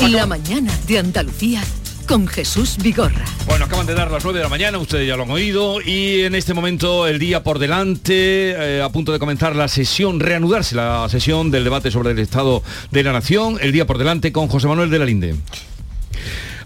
La mañana de Andalucía con Jesús Vigorra. Bueno, acaban de dar las 9 de la mañana, ustedes ya lo han oído, y en este momento el día por delante, eh, a punto de comenzar la sesión, reanudarse la sesión del debate sobre el Estado de la Nación, el día por delante con José Manuel de la Linde.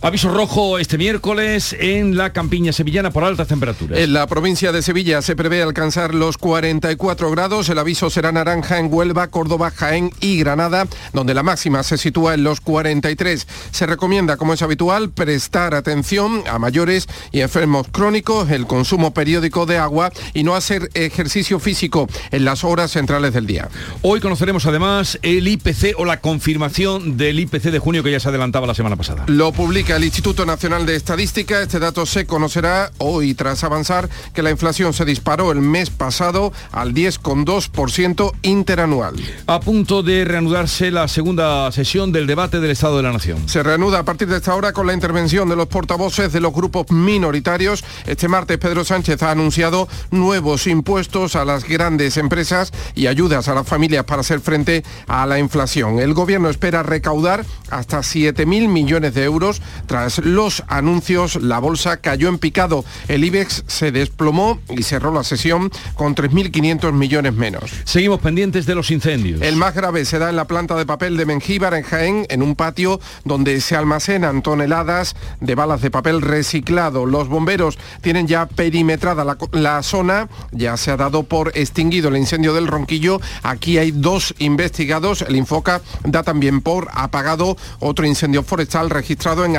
Aviso rojo este miércoles en la campiña sevillana por altas temperaturas. En la provincia de Sevilla se prevé alcanzar los 44 grados. El aviso será naranja en Huelva, Córdoba, Jaén y Granada, donde la máxima se sitúa en los 43. Se recomienda, como es habitual, prestar atención a mayores y enfermos crónicos, el consumo periódico de agua y no hacer ejercicio físico en las horas centrales del día. Hoy conoceremos además el IPC o la confirmación del IPC de junio que ya se adelantaba la semana pasada. Lo publica el Instituto Nacional de Estadística. Este dato se conocerá hoy tras avanzar que la inflación se disparó el mes pasado al 10,2% interanual. A punto de reanudarse la segunda sesión del debate del Estado de la Nación. Se reanuda a partir de esta hora con la intervención de los portavoces de los grupos minoritarios. Este martes Pedro Sánchez ha anunciado nuevos impuestos a las grandes empresas y ayudas a las familias para hacer frente a la inflación. El gobierno espera recaudar hasta 7.000 millones de euros tras los anuncios, la bolsa cayó en picado. El IBEX se desplomó y cerró la sesión con 3.500 millones menos. Seguimos pendientes de los incendios. El más grave se da en la planta de papel de Mengíbar, en Jaén, en un patio donde se almacenan toneladas de balas de papel reciclado. Los bomberos tienen ya perimetrada la, la zona, ya se ha dado por extinguido el incendio del Ronquillo. Aquí hay dos investigados. El Infoca da también por apagado otro incendio forestal registrado en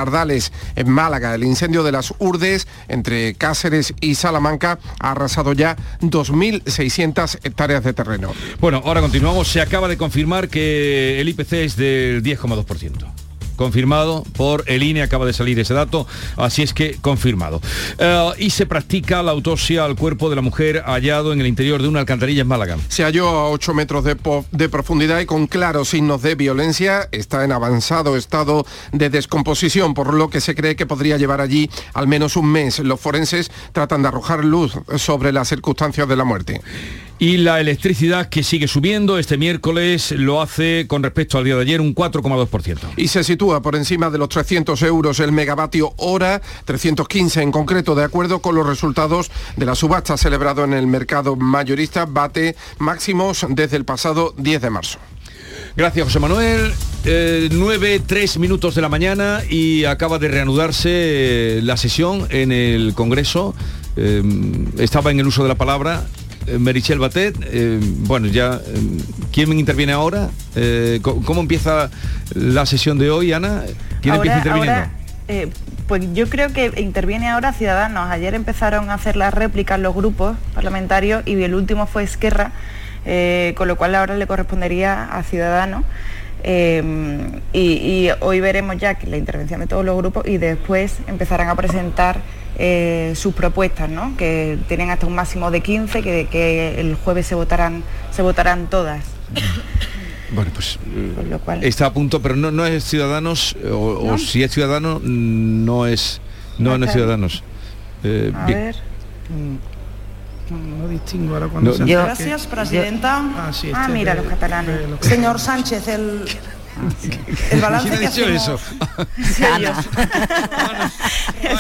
En Málaga. El incendio de las Urdes entre Cáceres y Salamanca ha arrasado ya 2.600 hectáreas de terreno. Bueno, ahora continuamos. Se acaba de confirmar que el IPC es del 10,2% confirmado por el INE, acaba de salir ese dato, así es que confirmado. Uh, y se practica la autopsia al cuerpo de la mujer hallado en el interior de una alcantarilla en Málaga. Se halló a 8 metros de, profundidad y con claros signos de violencia. Está en avanzado estado de descomposición, por lo que se cree que podría llevar allí al menos un mes. Los forenses tratan de arrojar luz sobre las circunstancias de la muerte. Y la electricidad que sigue subiendo este miércoles lo hace con respecto al día de ayer un 4,2%. Y se sitúa por encima de los 300 euros el megavatio hora, 315 en concreto, de acuerdo con los resultados de la subasta celebrado en el mercado mayorista, bate máximos desde el pasado 10 de marzo. Gracias, José Manuel. Eh, 9, 3 minutos de la mañana y acaba de reanudarse la sesión en el Congreso. Eh, estaba en el uso de la palabra Merichel Batet, eh, bueno, ya, eh, ¿quién interviene ahora? Eh, ¿cómo, empieza la sesión de hoy, Ana? ¿Quién ahora, empieza interviniendo? Ahora, eh, pues yo creo que interviene ahora Ciudadanos. Ayer empezaron a hacer las réplicas los grupos parlamentarios y el último fue Esquerra, con lo cual ahora le correspondería a Ciudadanos. Eh, y, y, hoy veremos ya que la intervención de todos los grupos y después empezarán a presentar eh, sus propuestas, ¿no? que tienen hasta un máximo de 15, que, que el jueves se votarán, se votarán todas. Bueno, pues lo cual... está a punto, pero no, no es Ciudadanos, o, ¿No? o, si es Ciudadano, no es, no, no es Ciudadanos. Eh, a bien. ver. No, no distingo ahora cuando no, se yo, Gracias, presidenta. Yo, ah, sí, ah, este mira, de, los catalanes. de, los Señor Sánchez, el, el balance ¿Quién que ha dicho hacemos... eso? Sí, Ana.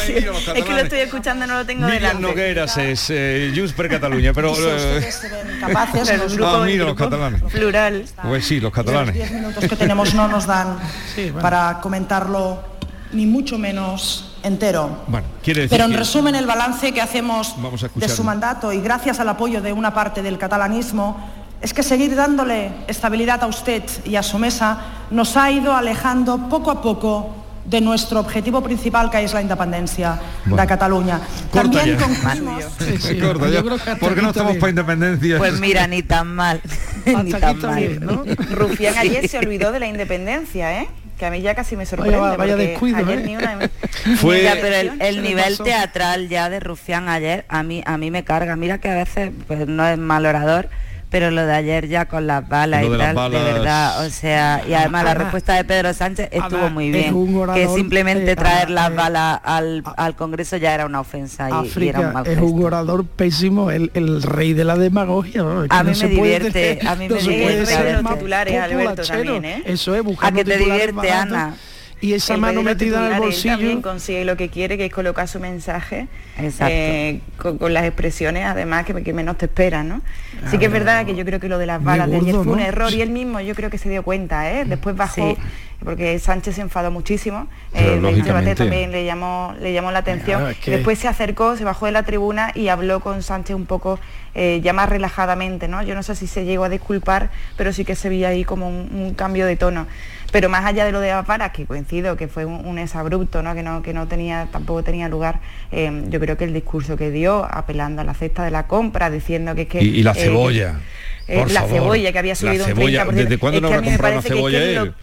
sí. Es que lo estoy escuchando, no lo tengo Miriam delante. Nogueras es eh, Junts per Cataluña, pero... Ven capaces, el los grupo, ah, mira, el los catalanes. Plural. Pues sí, los catalanes. Los 10 minutos que tenemos no nos dan Sí, bueno. para comentarlo ni mucho menos entero. Bueno, quiere decir Pero en que- resumen, el balance que hacemos Vamos a de su mandato y gracias al apoyo de una parte del catalanismo es que seguir dándole estabilidad a usted y a su mesa nos ha ido alejando poco a poco de nuestro objetivo principal que es la independencia Bueno. de Cataluña. Corta También ya. concluimos Sí, sí, Corta yo que ¿Por qué no estamos bien. para independencia? Pues mira, ni tan mal. ni tan mal. bien, ¿no? Rufián ayer se olvidó de la independencia, ¿eh? Que a mí ya casi me sorprende. Vaya- vaya descuido, ayer ¿eh? ni una... Fue- Ya, pero el, nivel pasó. teatral ya de Rufián ayer a mí a mí me carga. Mira que a veces pues no es mal orador, pero lo de ayer ya con las balas Lo y de tal, balas- de verdad, o sea, y además la respuesta de Pedro Sánchez estuvo muy bien. orador, que simplemente eh, traer las eh, balas al, a- al Congreso ya era una ofensa y- y, era un mal es un orador pésimo, el, el rey de la demagogia. A mí no me divierte, tener- a mí no me se puede divierte, a ver, más titulares, Alberto, populachero. también, ¿eh? Eso es buscar A que te divierte, baratos. Ana. Y esa el mano metida en el titulares, él bolsillo. también consigue lo que quiere, que es colocar su mensaje eh, con, con las expresiones además que, que menos te esperan, ¿no? Sí que es verdad que yo creo que lo de las balas de ayer fue un ¿no? error y él mismo yo creo que se dio cuenta, ¿eh? Después bajó, Sí. porque Sánchez se enfadó muchísimo, eh. Batet también le llamó, le llamó la atención. Claro, que- Después se acercó, se bajó de la tribuna y habló con Sánchez un poco eh, ya más relajadamente, ¿no? Yo no sé si se llegó a disculpar, pero sí que se veía ahí como un, un cambio de tono. Pero más allá de lo de las varas, que coincido que fue un, un exabrupto, ¿no? Que no, que no tenía, tampoco tenía lugar, eh, yo creo que el discurso que dio, apelando a la cesta de la compra, diciendo que es que. Y, y la eh, cebolla. eh, por la favor. cebolla que había La subido cebolla, un 30%. ¿Desde cuándo Es no habrá comprado una parece que es que cebolla él?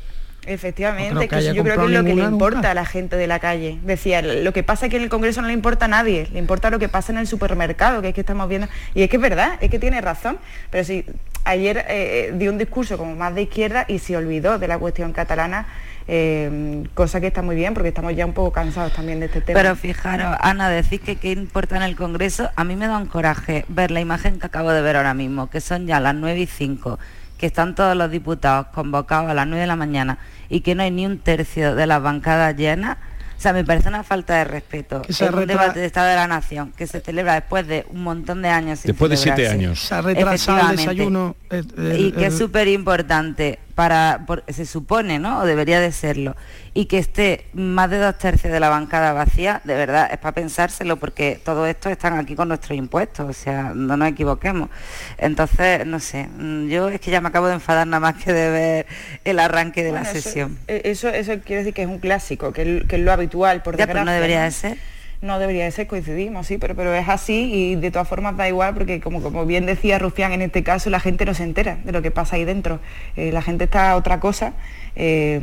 Efectivamente, No creo que yo creo que es lo que le importa nunca. a la gente de la calle. Decía, lo que pasa es que en el Congreso no le importa a nadie, le importa lo que pasa en el supermercado, que es que estamos viendo. Y es que es verdad, es que tiene razón. Pero sí, ayer eh, dio un discurso como más de izquierda y se olvidó de la cuestión catalana, eh, cosa que está muy bien porque estamos ya un poco cansados también de este tema. Pero fijaros, Ana, decir que qué importa en el Congreso, a mí me da un coraje ver la imagen que acabo de ver ahora mismo, que son ya las 9 y 5, que están todos los diputados convocados a las 9 de la mañana y que no hay ni un tercio de las bancadas llenas. O sea, me parece una falta de respeto. Que se Es un retra- debate de Estado de la Nación que se celebra después de un montón de años. sin Después de siete años. Se ha retrasado el Efectivamente. desayuno. el- y que es súper importante para, por- se supone, ¿no? O debería de serlo. Y que esté más de dos tercios de la bancada vacía, de verdad, es para pensárselo, porque todo esto están aquí con nuestros impuestos, o sea, no nos equivoquemos. Entonces, no sé, mm, yo es que ya me acabo de enfadar nada más que de ver el arranque de la Bueno, sesión. eh, Eso, eso, quiere decir que es un clásico, que es, que es lo habitual, por Ya, pero desgracia. no debería de ser. No debería de ser, coincidimos, sí, pero, pero es así y de todas formas da igual porque como, como bien decía Rufián, en este caso la gente no se entera de lo que pasa ahí dentro. Eh, la gente está a otra cosa eh,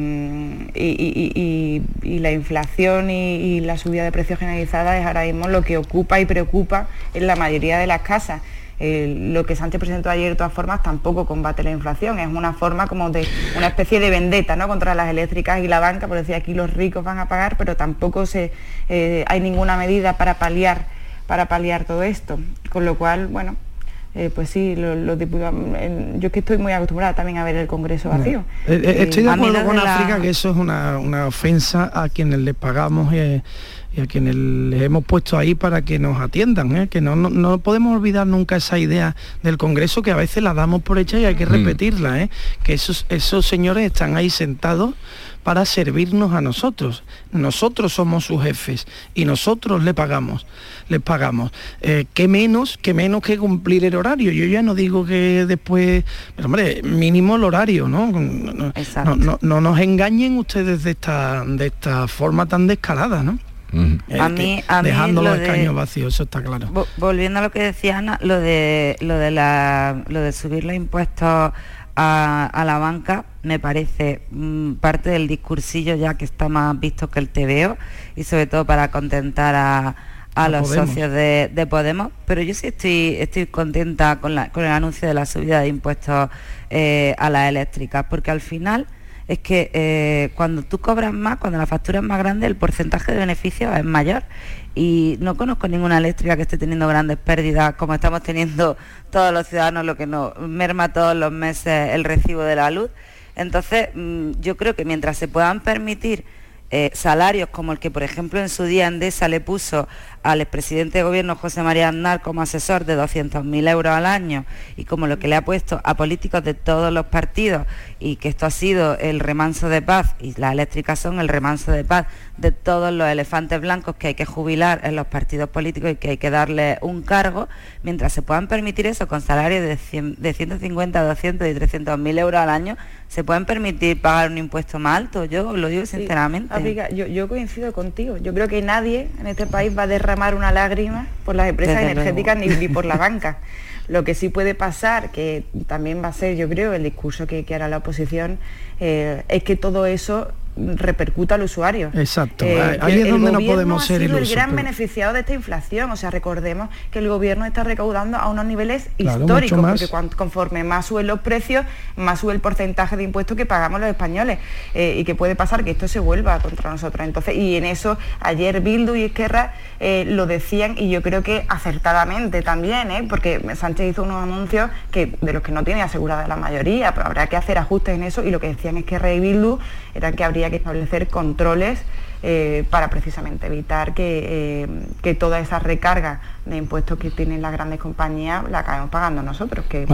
y, y- la inflación y, y la subida de precios generalizada es ahora mismo lo que ocupa y preocupa en la mayoría de las casas. Eh, lo que Sánchez presentó ayer de todas formas tampoco combate la inflación, es una forma como de una especie de vendetta ¿no? contra las eléctricas y la banca, por decir aquí los ricos van a pagar, pero tampoco se, eh, hay ninguna medida para paliar, para paliar todo esto. Con lo cual, bueno, eh, pues sí, lo- los diputados, en- yo es que estoy muy acostumbrada también a ver el Congreso vacío. Eh, eh, Estoy de acuerdo lo con de la- África que eso es una, una ofensa a quienes les pagamos eh, y a quienes les hemos puesto ahí para que nos atiendan, ¿eh? que no, no, no podemos olvidar nunca esa idea del Congreso que a veces la damos por hecha y hay que Mm. repetirla, ¿eh? que esos, esos señores están ahí sentados para servirnos a nosotros. Nosotros somos sus jefes y nosotros le pagamos, les pagamos. Eh, ¿Qué menos, qué menos que cumplir el horario? Yo ya no digo que después, pero hombre, mínimo el horario, ¿no? No, no- Exacto. no, no nos engañen ustedes de esta, de esta forma tan descarada, ¿no? Ujú. A Eh, mí- a mí dejando lo los de- escaños vacíos, eso está claro. Vo- Volviendo a lo que decía Ana, lo de lo de la, lo de subir los impuestos a, a la banca me parece mm, parte del discursillo ya que está más visto que el TVO y sobre todo para contentar a, a A los Podemos. socios de, de Podemos, pero yo sí estoy, estoy contenta con, la- con el anuncio de la subida de impuestos eh, a las eléctricas, porque al final es que eh, cuando tú cobras más, cuando la factura es más grande, el porcentaje de beneficios es mayor. Y no conozco ninguna eléctrica que esté teniendo grandes pérdidas como estamos teniendo todos los ciudadanos, lo que nos merma todos los meses el recibo de la luz. Entonces, mm, yo creo que mientras se puedan permitir eh, salarios como el que, por ejemplo, en su día Endesa le puso al expresidente de gobierno José María Aznar como asesor de 200.000 euros al año y como lo que le ha puesto a políticos de todos los partidos y que esto ha sido el remanso de paz y las eléctricas son el remanso de paz de todos los elefantes blancos que hay que jubilar en los partidos políticos y que hay que darle un cargo, mientras se puedan permitir eso con salarios de, 100 de 150, 200 y 300 mil euros al año, se pueden permitir pagar un impuesto más alto, yo lo digo Sí, sinceramente. África, yo, yo coincido contigo. Yo creo que nadie en este país va a derramar una lágrima por las empresas Desde energéticas ni, ni por la banca. Lo que sí puede pasar, que también va a ser, yo creo, el discurso que, que hará la oposición, eh, es que todo eso repercuta al usuario. Exacto, Eh, ahí- es el donde no gobierno podemos ha ser sido el ilusos, gran pero- beneficiado de esta inflación. O sea, recordemos que el gobierno está recaudando a unos niveles Claro, históricos, porque conforme más suben los precios, más sube el porcentaje de impuestos que pagamos los españoles eh, y que puede pasar que esto se vuelva contra nosotros. Entonces, y en eso ayer Bildu y Esquerra eh, lo decían y yo creo que acertadamente también, ¿eh? porque Sánchez hizo unos anuncios que de los que no tiene asegurada la mayoría, pero habrá que hacer ajustes en eso y lo que decían Esquerra y Bildu era que habría que establecer controles eh, para precisamente evitar que, que toda esa recarga de impuestos que tienen las grandes compañías la acabemos pagando nosotros, que,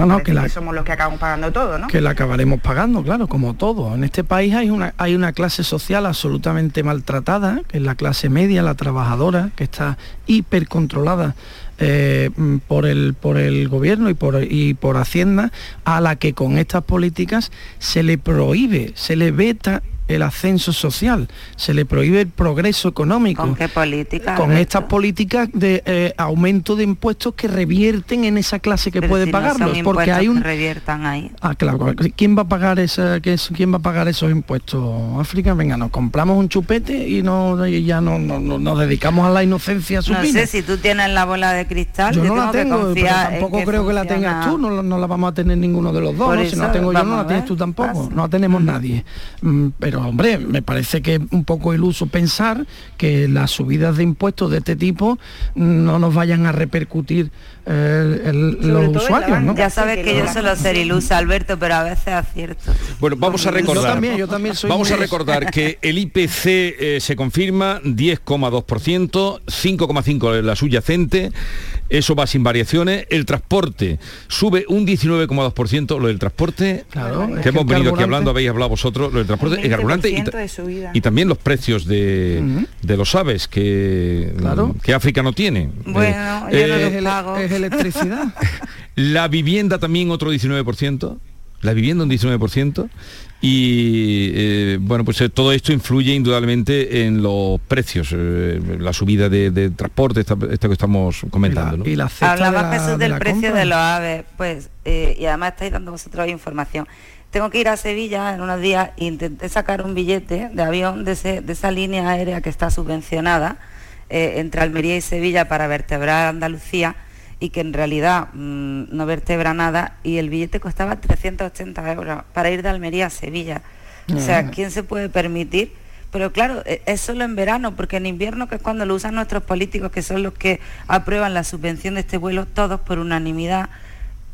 somos los que acabamos pagando todo, ¿no? Que la acabaremos pagando, claro, como todo. En este país hay una, hay una clase social absolutamente maltratada, que es la clase media, la trabajadora, que está hipercontrolada eh, por, el, por el gobierno y por, y por Hacienda, a la que con estas políticas se le prohíbe, se le veta el ascenso social, se le prohíbe el progreso económico. ¿Con qué política? Con estas políticas de eh, aumento de impuestos que revierten en esa clase que puede pagarlos. porque hay un. reviertan ahí. Ah, claro. ¿Quién va a pagar esa, quién va a pagar esos impuestos? África, venga, nos compramos un chupete y no ya no, nos dedicamos a la inocencia supina. No sé si tú tienes la bola de cristal. Yo, no la tengo, pero tampoco creo que la tengas tú, no, la vamos a tener ninguno de los dos. Si no la tengo yo, no la tienes tú tampoco. No la tenemos nadie. Mm, hombre, me parece que es un poco iluso pensar que las subidas de impuestos de este tipo no nos vayan a repercutir eh, los usuarios. Ya sabes que yo suelo ser ilusa, Alberto, pero a veces acierto. Bueno, vamos a recordar. vamos a recordar que el IPC eh, se confirma 10,2%, 5,5% la subyacente, eso va sin variaciones. El transporte sube un 19,2%, lo del transporte, que hemos venido aquí hablando, habéis hablado vosotros, lo del transporte, el carburante y, también los precios de, los aves que, que África no tiene. Bueno, yo no eh, pago. Es electricidad. la vivienda también otro 19%, la vivienda un 19%, y eh, bueno pues eh, todo esto influye indudablemente en los precios eh, la subida de, transporte esta, que estamos comentando y la, hablaba Jesús del precio de los aves pues y además estáis dando vosotros información. Tengo que ir a Sevilla en unos días e intenté sacar un billete de avión de, de esa línea aérea que está subvencionada entre Almería y Sevilla para vertebrar Andalucía y que en realidad mm, no vertebra nada y el billete costaba 380 euros para ir de Almería a Sevilla. O sea, ¿quién se puede permitir? Pero claro, e, es solo en verano, porque en invierno, que es cuando lo usan nuestros políticos, que son los que aprueban la subvención de este vuelo, todos por unanimidad,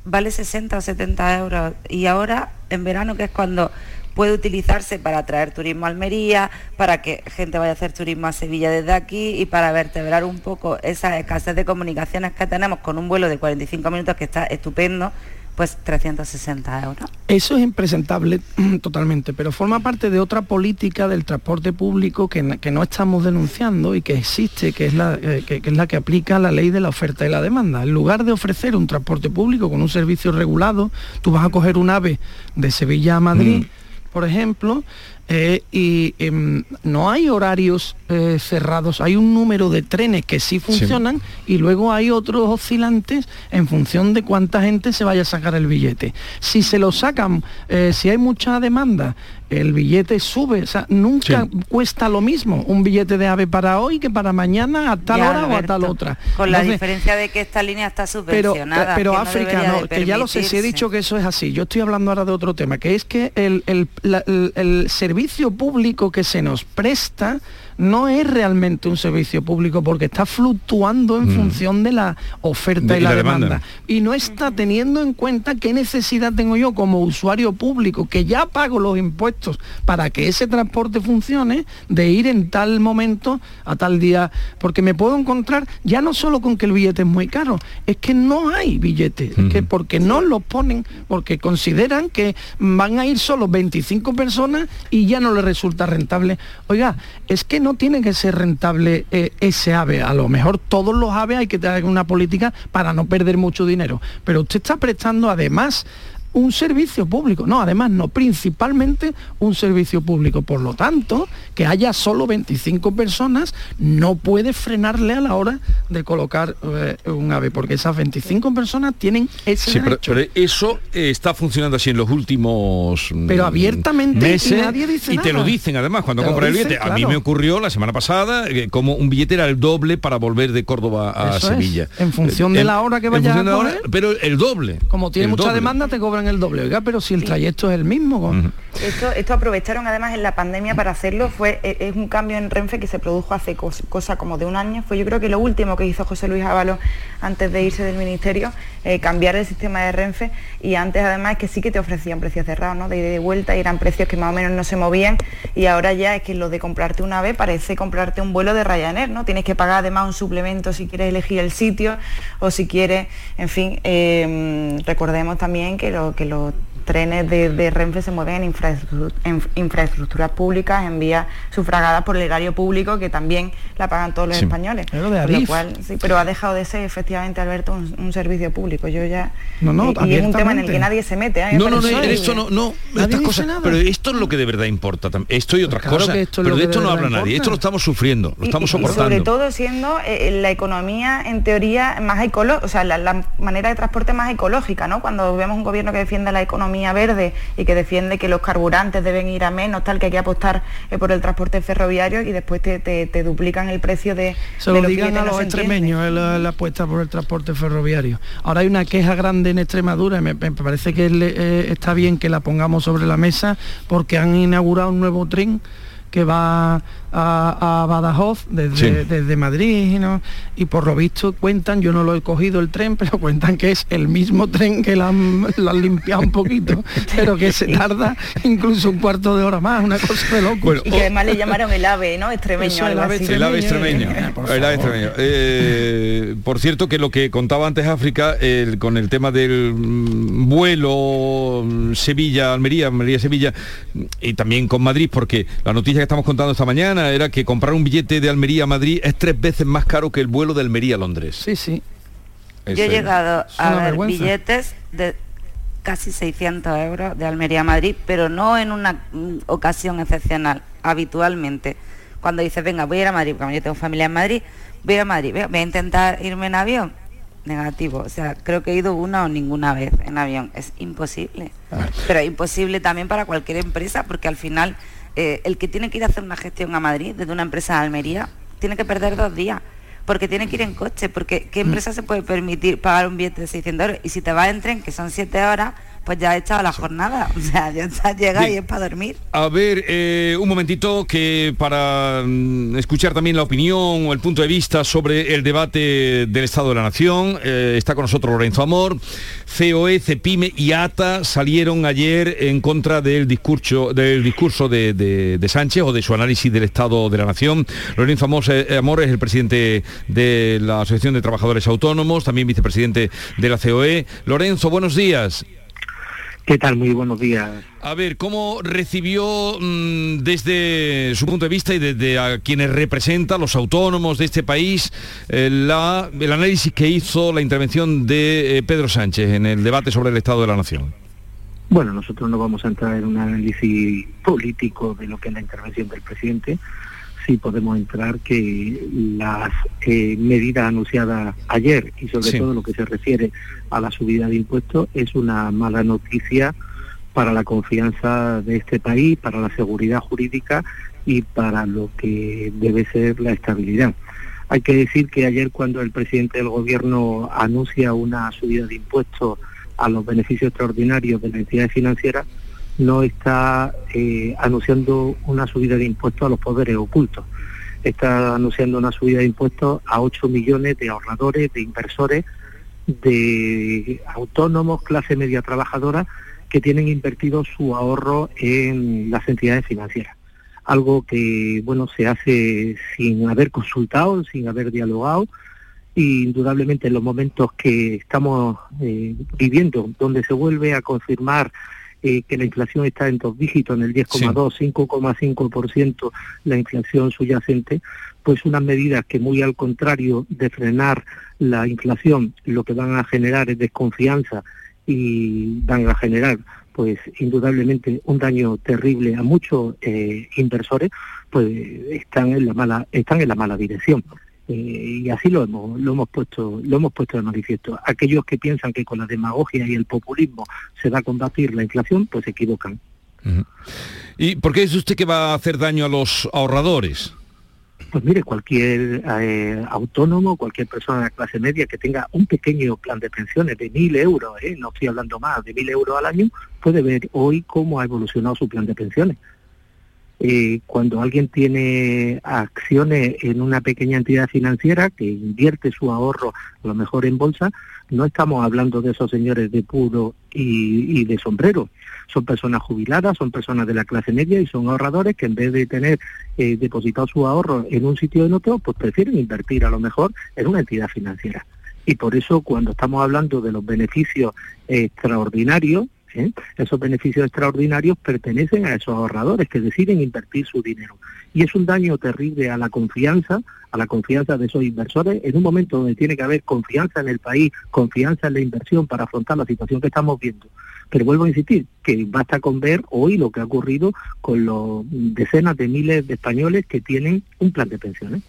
vale 60 o 70 euros. Y ahora, en verano, que es cuando puede utilizarse para atraer turismo a Almería, para que gente vaya a hacer turismo a Sevilla desde aquí y para vertebrar un poco esa escasez de comunicaciones que tenemos con un vuelo de 45 minutos que está estupendo pues 360 euros. Eso es impresentable totalmente, pero forma parte de otra política del transporte público que, no estamos denunciando y que existe, que es, la, eh, que, es la que aplica la ley de la oferta y la demanda. En lugar de ofrecer un transporte público con un servicio regulado, tú vas a coger un ave de Sevilla a Madrid. Mm por ejemplo, eh, y em, no hay horarios eh, cerrados, hay un número de trenes que sí funcionan y luego hay otros oscilantes en función de cuánta gente se vaya a sacar el billete. Si se lo sacan, eh, si hay mucha demanda el billete sube, o sea, nunca cuesta lo mismo un billete de ave para hoy que para mañana a tal hora o a tal otra. Con la diferencia de que esta línea está subvencionada. Pero, África, no, que ya lo sé, si he dicho que eso es así. Yo estoy hablando ahora de otro tema, que es que el, el servicio público que se nos presta no es realmente un servicio público porque está fluctuando en mm. función de la oferta y la, demanda. Y no está teniendo en cuenta qué necesidad tengo yo como usuario público, que ya pago los impuestos para que ese transporte funcione, de ir en tal momento a tal día, porque me puedo encontrar ya no solo con que el billete es muy caro, es que no hay billetes, que porque no los ponen, porque consideran que van a ir solo 25 personas y ya no les resulta rentable. Oiga, es que no tiene que ser rentable eh, ese ave. A lo mejor todos los aves hay que tener una política para no perder mucho dinero. Pero usted está prestando además un servicio público. No, además no, principalmente un servicio público. Por lo tanto, que haya solo 25 personas no puede frenarle a la hora de colocar eh, un ave, porque esas 25 personas tienen ese sí, Pero, eso eh, está funcionando así en los últimos mm, pero abiertamente meses, y nadie dice y te lo dicen además cuando compras el billete. A mí me ocurrió la semana pasada eh, como un billete era el doble para volver de Córdoba a Sevilla. En función de la hora que vaya a pero el doble. Como tiene mucha demanda te cobran cobran el doble. Oiga, pero si el trayecto es el mismo. Esto, esto aprovecharon además en la pandemia para hacerlo, fue e, es un cambio en Renfe que se produjo hace cosa como de un año, fue yo creo que lo último que hizo José Luis Ábalos antes de irse del ministerio, eh, cambiar el sistema de Renfe y antes además que sí que te ofrecían precios cerrados, ¿no? de ida y vuelta y eran precios que más o menos no se movían y ahora ya es que lo de comprarte una vez parece comprarte un vuelo de Ryanair, ¿no? Tienes que pagar además un suplemento si quieres elegir el sitio o si quieres, en fin, eh, recordemos también que lo que los trenes de, Renfe se mueven en, infraestructuras públicas, en vías sufragadas por el erario público, que también la pagan todos los españoles. Pero, lo cual, sí, pero ha dejado de ser efectivamente, Alberto, un, servicio público. Yo ya... No, no, y, es un tema en el que nadie se mete. ¿eh? No, no, no, esto no, no estas cosas, pero esto es lo que de verdad importa. Esto y otras cosas. pero de esto no habla nadie. Esto lo estamos sufriendo, lo estamos soportando. sobre todo siendo eh, la economía, en teoría, más ecológica, o sea, la, la manera de transporte más ecológica, ¿no? Cuando vemos un gobierno que defiende la economía verde y que defiende que los carburantes deben ir a menos, tal que hay que apostar eh, por el transporte ferroviario y después te, duplican el precio de... Se lo digan a los extremeños la, apuesta por el transporte ferroviario. Ahora hay una queja grande en Extremadura, y me, parece que eh, está bien que la pongamos sobre la mesa porque han inaugurado un nuevo tren que va a, Badajoz desde, Madrid y por lo visto cuentan, yo no lo he cogido el tren, pero cuentan que es el mismo tren que lo han, limpiado un poquito, pero que se tarda incluso un cuarto de hora más, una cosa de loco. y que además le llamaron el ave, ¿no? Extremeño. el, ave extremeño. Eh, por cierto que lo que contaba antes África, con el tema del mm, vuelo mm, Sevilla-Almería, Almería-Sevilla, y también con Madrid, porque la noticia que estamos contando esta mañana era que comprar un billete de Almería a Madrid es tres veces más caro que el vuelo de Almería a Londres. Sí, sí. Yo he llegado a ver billetes de casi 600 euros de Almería a Madrid, pero no en una mm, ocasión excepcional, habitualmente. Cuando dices, venga, voy a ir a Madrid, porque yo tengo familia en Madrid, voy a Madrid, voy a intentar irme en avión. Negativo, o sea, creo que he ido una o ninguna vez en avión, es imposible. Pero es imposible también para cualquier empresa, porque al final eh, el que tiene que ir a hacer una gestión a Madrid desde una empresa de Almería tiene que perder dos días porque tiene que ir en coche, porque ¿qué mm. empresa se puede permitir pagar un billete de 600 euros? Y si te vas en tren, que son siete horas, pues ya ha echado la jornada, o sea, ya está, llega y es para dormir. A ver, eh, un momentito que para mm, escuchar también la opinión o el punto de vista sobre el debate del Estado de la Nación, eh, está con nosotros Lorenzo Amor, COE, CEPIME y ATA salieron ayer en contra del discurso, del discurso de, Sánchez o de su análisis del Estado de la Nación. Lorenzo Amor, eh, Amor es el presidente de la Asociación de Trabajadores Autónomos, también vicepresidente de la COE. Lorenzo, buenos días. ¿Qué tal? Muy buenos días. A ver, ¿cómo recibió mm, desde su punto de vista y desde a quienes representa, los autónomos de este país, eh, la, el análisis que hizo la intervención de eh, Pedro Sánchez en el debate sobre el Estado de la Nación? Bueno, nosotros no vamos a entrar en un análisis político de lo que es la intervención del presidente sí podemos entrar que las eh, medidas anunciadas ayer y sobre todo lo que se refiere a la subida de impuestos es una mala noticia para la confianza de este país, para la seguridad jurídica y para lo que debe ser la estabilidad. Hay que decir que ayer cuando el presidente del gobierno anuncia una subida de impuestos a los beneficios extraordinarios de las entidades financieras, no está eh, anunciando una subida de impuestos a los poderes ocultos. Está anunciando una subida de impuestos a 8 millones de ahorradores, de inversores, de autónomos, clase media trabajadora, que tienen invertido su ahorro en las entidades financieras. Algo que, bueno, se hace sin haber consultado, sin haber dialogado, e indudablemente en los momentos que estamos eh, viviendo, donde se vuelve a confirmar eh, que la inflación está en dos dígitos, en el 10,2, 5,5% la inflación subyacente, pues unas medidas que muy al contrario de frenar la inflación, lo que van a generar es desconfianza y van a generar pues indudablemente un daño terrible a muchos eh, inversores, pues están en la mala, están en la mala dirección. Eh, y así lo hemos, lo hemos puesto, lo hemos puesto de manifiesto. Aquellos que piensan que con la demagogia y el populismo se va a combatir la inflación, pues se equivocan. ¿Y por qué dice usted que va a hacer daño a los ahorradores? Pues mire, cualquier eh, autónomo, cualquier persona de la clase media que tenga un pequeño plan de pensiones de mil euros, ¿eh? no estoy hablando más, de mil euros al año, puede ver hoy cómo ha evolucionado su plan de pensiones. Eh, cuando alguien tiene acciones en una pequeña entidad financiera que invierte su ahorro a lo mejor en bolsa, no estamos hablando de esos señores de puro y, de sombrero. Son personas jubiladas, son personas de la clase media y son ahorradores que en vez de tener eh, depositado su ahorro en un sitio o en otro, pues prefieren invertir a lo mejor en una entidad financiera. Y por eso cuando estamos hablando de los beneficios extraordinarios, ¿eh? Esos beneficios extraordinarios pertenecen a esos ahorradores que deciden invertir su dinero. Y es un daño terrible a la confianza, a la confianza de esos inversores, en un momento donde tiene que haber confianza en el país, confianza en la inversión para afrontar la situación que estamos viendo. Pero vuelvo a insistir, que basta con ver hoy lo que ha ocurrido con los decenas de miles de españoles que tienen un plan de pensiones.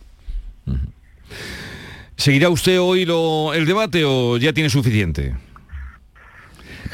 ¿Seguirá usted hoy el debate o ya tiene suficiente?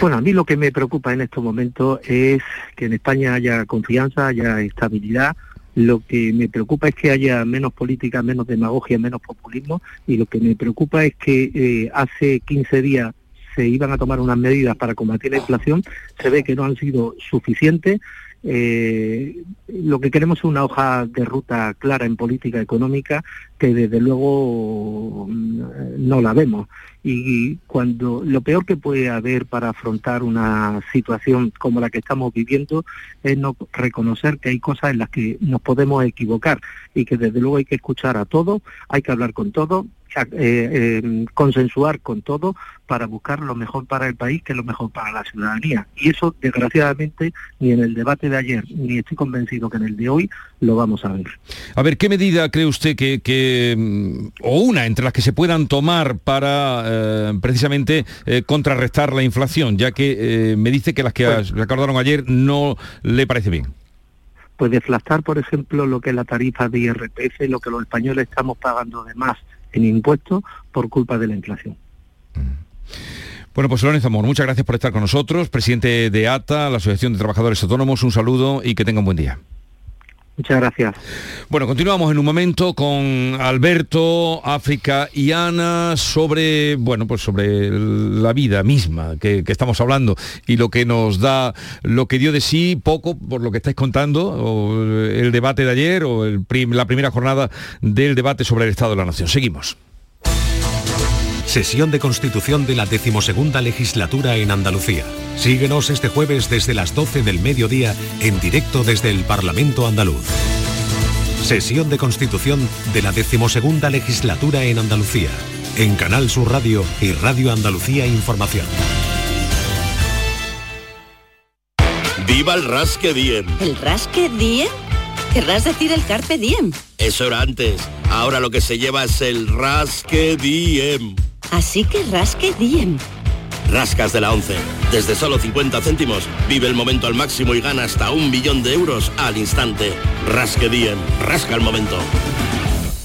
Bueno, a mí lo que me preocupa en estos momentos es que en España haya confianza, haya estabilidad. Lo que me preocupa es que haya menos política, menos demagogia, menos populismo. Y lo que me preocupa es que eh, hace 15 días se iban a tomar unas medidas para combatir la inflación, se ve que no han sido suficientes eh, lo que queremos es una hoja de ruta clara en política económica que desde luego mm, no la vemos. Y cuando lo peor que puede haber para afrontar una situación como la que estamos viviendo es no reconocer que hay cosas en las que nos podemos equivocar y que desde luego hay que escuchar a todos, hay que hablar con todos eh, em, consensuar con todo para buscar lo mejor para el país que lo mejor para la ciudadanía. Y eso, desgraciadamente, ni en el debate de ayer, ni estoy convencido que en el de hoy, lo vamos a ver. A ver, ¿qué medida cree usted que, mm, o una entre las que se puedan tomar para eh, precisamente eh, contrarrestar la inflación, ya que me dice que las que pues recordaron ayer no le parece bien? Pues desflastar, por ejemplo, lo que es la tarifa de IRPF, lo que los españoles estamos pagando de más en impuestos por culpa de la inflación. Bueno, pues Lorenzo Amor, muchas gracias por estar con nosotros, presidente de ATA, la Asociación de Trabajadores Autónomos, un saludo y que tenga un buen día. Muchas gracias. Bueno, continuamos en un momento con Alberto, África y Ana sobre, bueno, pues sobre la vida misma que, estamos hablando y lo que nos da, lo que dio de sí poco por lo que estáis contando, o el debate de ayer o la primera jornada del debate sobre el Estado de la Nación. Seguimos. Sesión de constitución de la decimosegunda legislatura en Andalucía. Síguenos este jueves desde las 12 del mediodía en directo desde el Parlamento andaluz. Sesión de constitución de la decimosegunda legislatura en Andalucía. En Canal Sur Radio y Radio Andalucía Información. ¡Viva el Rasque Diem! ¿El Rasque Diem? Querrás decir el Carpe Diem. Eso era antes. Ahora lo que se lleva es el Rasque Diem Así que rasque Diem. Rascas de la 11. Desde solo 50 céntimos, vive el momento al máximo y gana hasta un billón de euros al instante. Rasque Diem. Rasca el momento.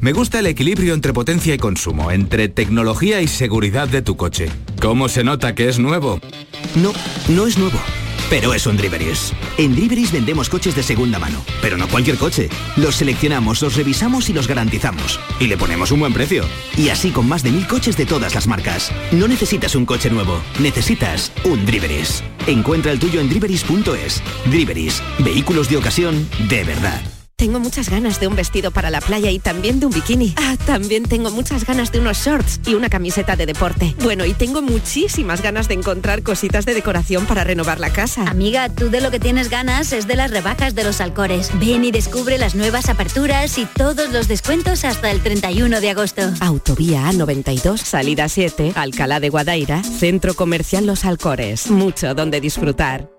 Me gusta el equilibrio entre potencia y consumo, entre tecnología y seguridad de tu coche. ¿Cómo se nota que es nuevo? No, no es nuevo. Pero es un Driveris. En Driveris vendemos coches de segunda mano, pero no cualquier coche. Los seleccionamos, los revisamos y los garantizamos. Y le ponemos un buen precio. Y así con más de mil coches de todas las marcas. No necesitas un coche nuevo, necesitas un Driveris. Encuentra el tuyo en driveris.es. Driveris, vehículos de ocasión de verdad. Tengo muchas ganas de un vestido para la playa y también de un bikini. Ah, también tengo muchas ganas de unos shorts y una camiseta de deporte. Bueno, y tengo muchísimas ganas de encontrar cositas de decoración para renovar la casa. Amiga, tú de lo que tienes ganas es de las rebajas de los Alcores. Ven y descubre las nuevas aperturas y todos los descuentos hasta el 31 de agosto. Autovía A92, salida 7, Alcalá de Guadaira, Centro Comercial Los Alcores. Mucho donde disfrutar.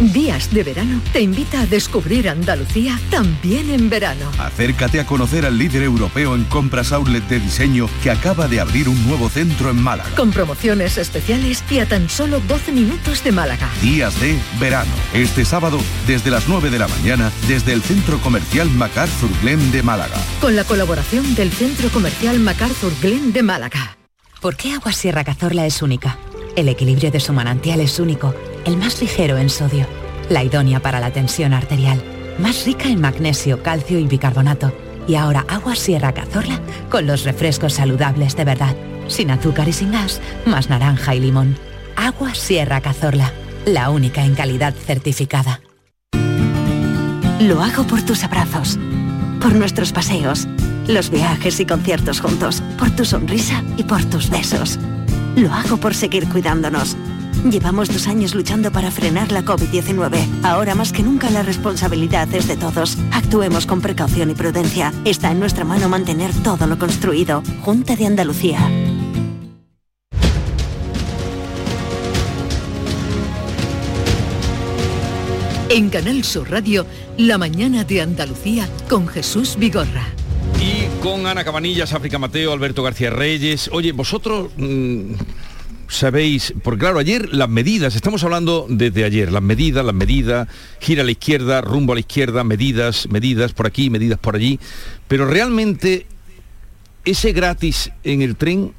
Días de verano te invita a descubrir Andalucía también en verano. Acércate a conocer al líder europeo en compras outlet de diseño que acaba de abrir un nuevo centro en Málaga. Con promociones especiales y a tan solo 12 minutos de Málaga. Días de verano. Este sábado desde las 9 de la mañana desde el Centro Comercial MacArthur Glen de Málaga. Con la colaboración del Centro Comercial MacArthur Glen de Málaga. ¿Por qué Agua Sierra Cazorla es única? El equilibrio de su manantial es único, el más ligero en sodio, la idónea para la tensión arterial, más rica en magnesio, calcio y bicarbonato. Y ahora agua Sierra Cazorla con los refrescos saludables de verdad, sin azúcar y sin gas, más naranja y limón. Agua Sierra Cazorla, la única en calidad certificada. Lo hago por tus abrazos, por nuestros paseos, los viajes y conciertos juntos, por tu sonrisa y por tus besos. Lo hago por seguir cuidándonos. Llevamos dos años luchando para frenar la COVID-19. Ahora más que nunca la responsabilidad es de todos. Actuemos con precaución y prudencia. Está en nuestra mano mantener todo lo construido. Junta de Andalucía. En Canal Sur Radio, La mañana de Andalucía con Jesús Vigorra. Y con Ana Cabanillas, África Mateo, Alberto García Reyes. Oye, vosotros mm, sabéis, porque claro, ayer las medidas, estamos hablando desde ayer, las medidas, las medidas, gira a la izquierda, rumbo a la izquierda, medidas, medidas por aquí, medidas por allí, pero realmente ese gratis en el tren,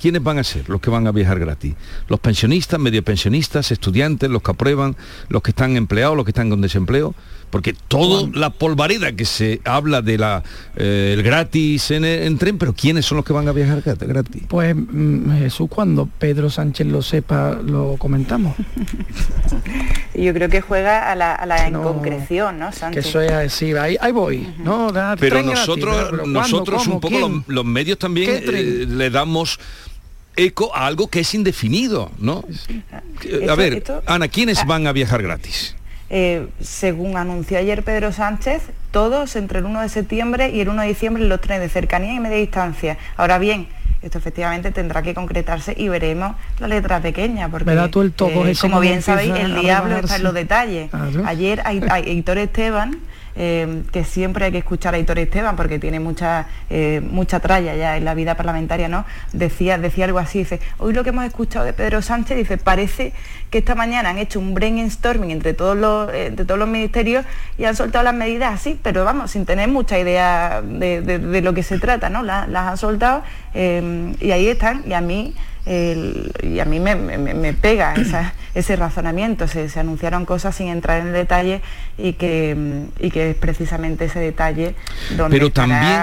¿quiénes van a ser los que van a viajar gratis? Los pensionistas, medio pensionistas, estudiantes, los que aprueban, los que están empleados, los que están con desempleo porque toda la polvareda que se habla de la eh, el gratis en, en, tren, pero ¿quiénes son los que van a viajar gratis? Pues mm, Jesús, cuando Pedro Sánchez lo sepa, lo comentamos. Yo creo que juega a la, a la inconcreción, ¿no? Sánchez? Que eso es así, ahí, ahí voy. ¿no? pero nosotros, gratis, pero nosotros un poco los, los, medios también eh, le damos eco a algo que es indefinido, ¿no? Sí. A ver, esto, Ana, ¿quiénes ah, van a viajar gratis? Eh, según anunció ayer Pedro Sánchez, todos entre el 1 de septiembre y el 1 de diciembre los trenes de cercanía y media distancia. Ahora bien, esto efectivamente tendrá que concretarse y veremos la letra pequeña, porque el eh, como bien sabéis, el diablo está en los detalles. Ayer Aitor Esteban, eh, que siempre hay que escuchar a Hitor Esteban porque tiene mucha, eh, mucha tralla ya en la vida parlamentaria, ¿no? Decía, decía algo así, dice, hoy lo que hemos escuchado de Pedro Sánchez, dice, parece que esta mañana han hecho un brainstorming entre todos los, eh, todos los ministerios y han soltado las medidas así, pero vamos, sin tener mucha idea de, lo que se trata, ¿no? las han soltado y ahí están, y a mí y a mí me, pega ese razonamiento. Se, anunciaron cosas sin entrar en detalle y que, y que es precisamente ese detalle donde... Pero también...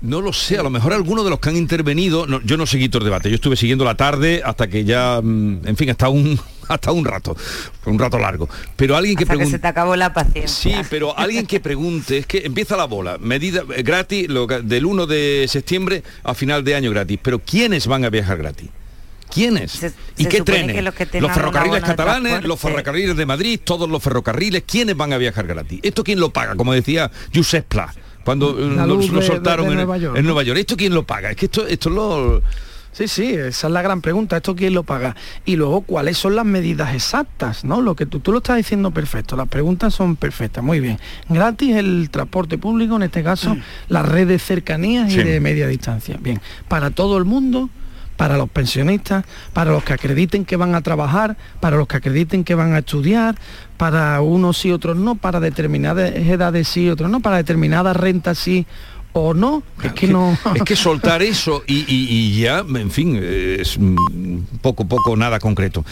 No lo sé, a lo mejor algunos de los que han intervenido, yo no seguí todo el debate, yo estuve siguiendo la tarde hasta que ya, mm, en fin, hasta un hasta un rato, un rato largo. Pero alguien que pregunte. se te acabó la paciencia. Sí, pero alguien que pregunte, es que empieza la bola, medida eh, gratis lo, del 1 de septiembre a final de año gratis. Pero ¿quiénes van a viajar gratis? ¿Quiénes? ¿Y qué trenes? los ferrocarriles catalanes, los ferrocarriles de Madrid, todos los ferrocarriles, ¿quiénes van a viajar gratis? ¿Esto quién lo paga? Como decía Josep Pla, cuando lo, soltaron en, Nueva York, ¿Esto quién lo paga? Es que esto, esto lo... Sí, sí, esa es la gran pregunta. ¿Esto quién lo paga? Y luego, ¿cuáles son las medidas exactas? ¿no? Lo que tú, tú lo estás diciendo perfecto. Las preguntas son perfectas. Muy bien. Gratis el transporte público, en este caso, la red de cercanías Sí. y de media distancia. Bien. Para todo el mundo, para los pensionistas, para los que acrediten que van a trabajar, para los que acrediten que van a estudiar, para unos y otros no, para determinadas edades sí otros no, para determinadas rentas sí o no. Es que no... Es que soltar eso y, y- y ya, en fin, es mm, poco, poco, nada concreto.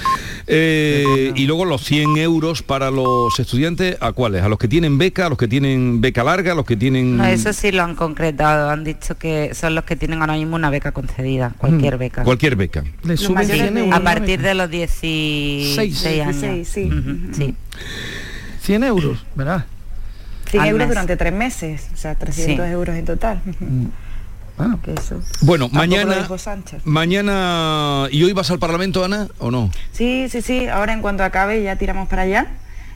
Eh, y luego los 100 euros para los estudiantes, ¿a cuáles? ¿A los que tienen beca, a los que tienen beca larga, a los que tienen... No, eso sí lo han concretado, han dicho que son los que tienen ahora mismo una beca concedida, cualquier beca. Cualquier beca. Le Sí, suben 100 euros a partir de los 16 años. 16, sí. Ujú, sí. 100 euros, ¿verdad? 100 Al euros mes. durante tres meses, o sea, 300 Sí. euros en total. Bueno, Que eso. Bueno, mañana... Mañana... ¿Y hoy vas al Parlamento, Ana, o no? Sí, sí, sí, ahora en cuanto acabe ya tiramos para allá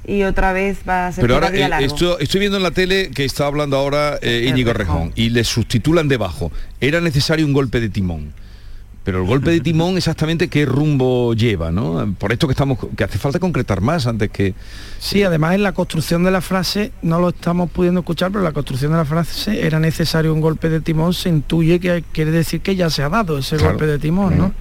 y otra vez va a ser Pero ahora eh, largo. esto- estoy viendo en la tele que está hablando ahora eh, Íñigo Rejón y le sustitulan debajo. Era necesario un golpe de timón. Pero el golpe de timón exactamente qué rumbo lleva, ¿no? Por esto que estamos que hace falta concretar más antes que Sí, además en la construcción de la frase, no lo estamos pudiendo escuchar, pero la construcción de la frase era necesario un golpe de timón, se intuye que quiere decir que ya se ha dado ese Claro. golpe de timón, ¿no?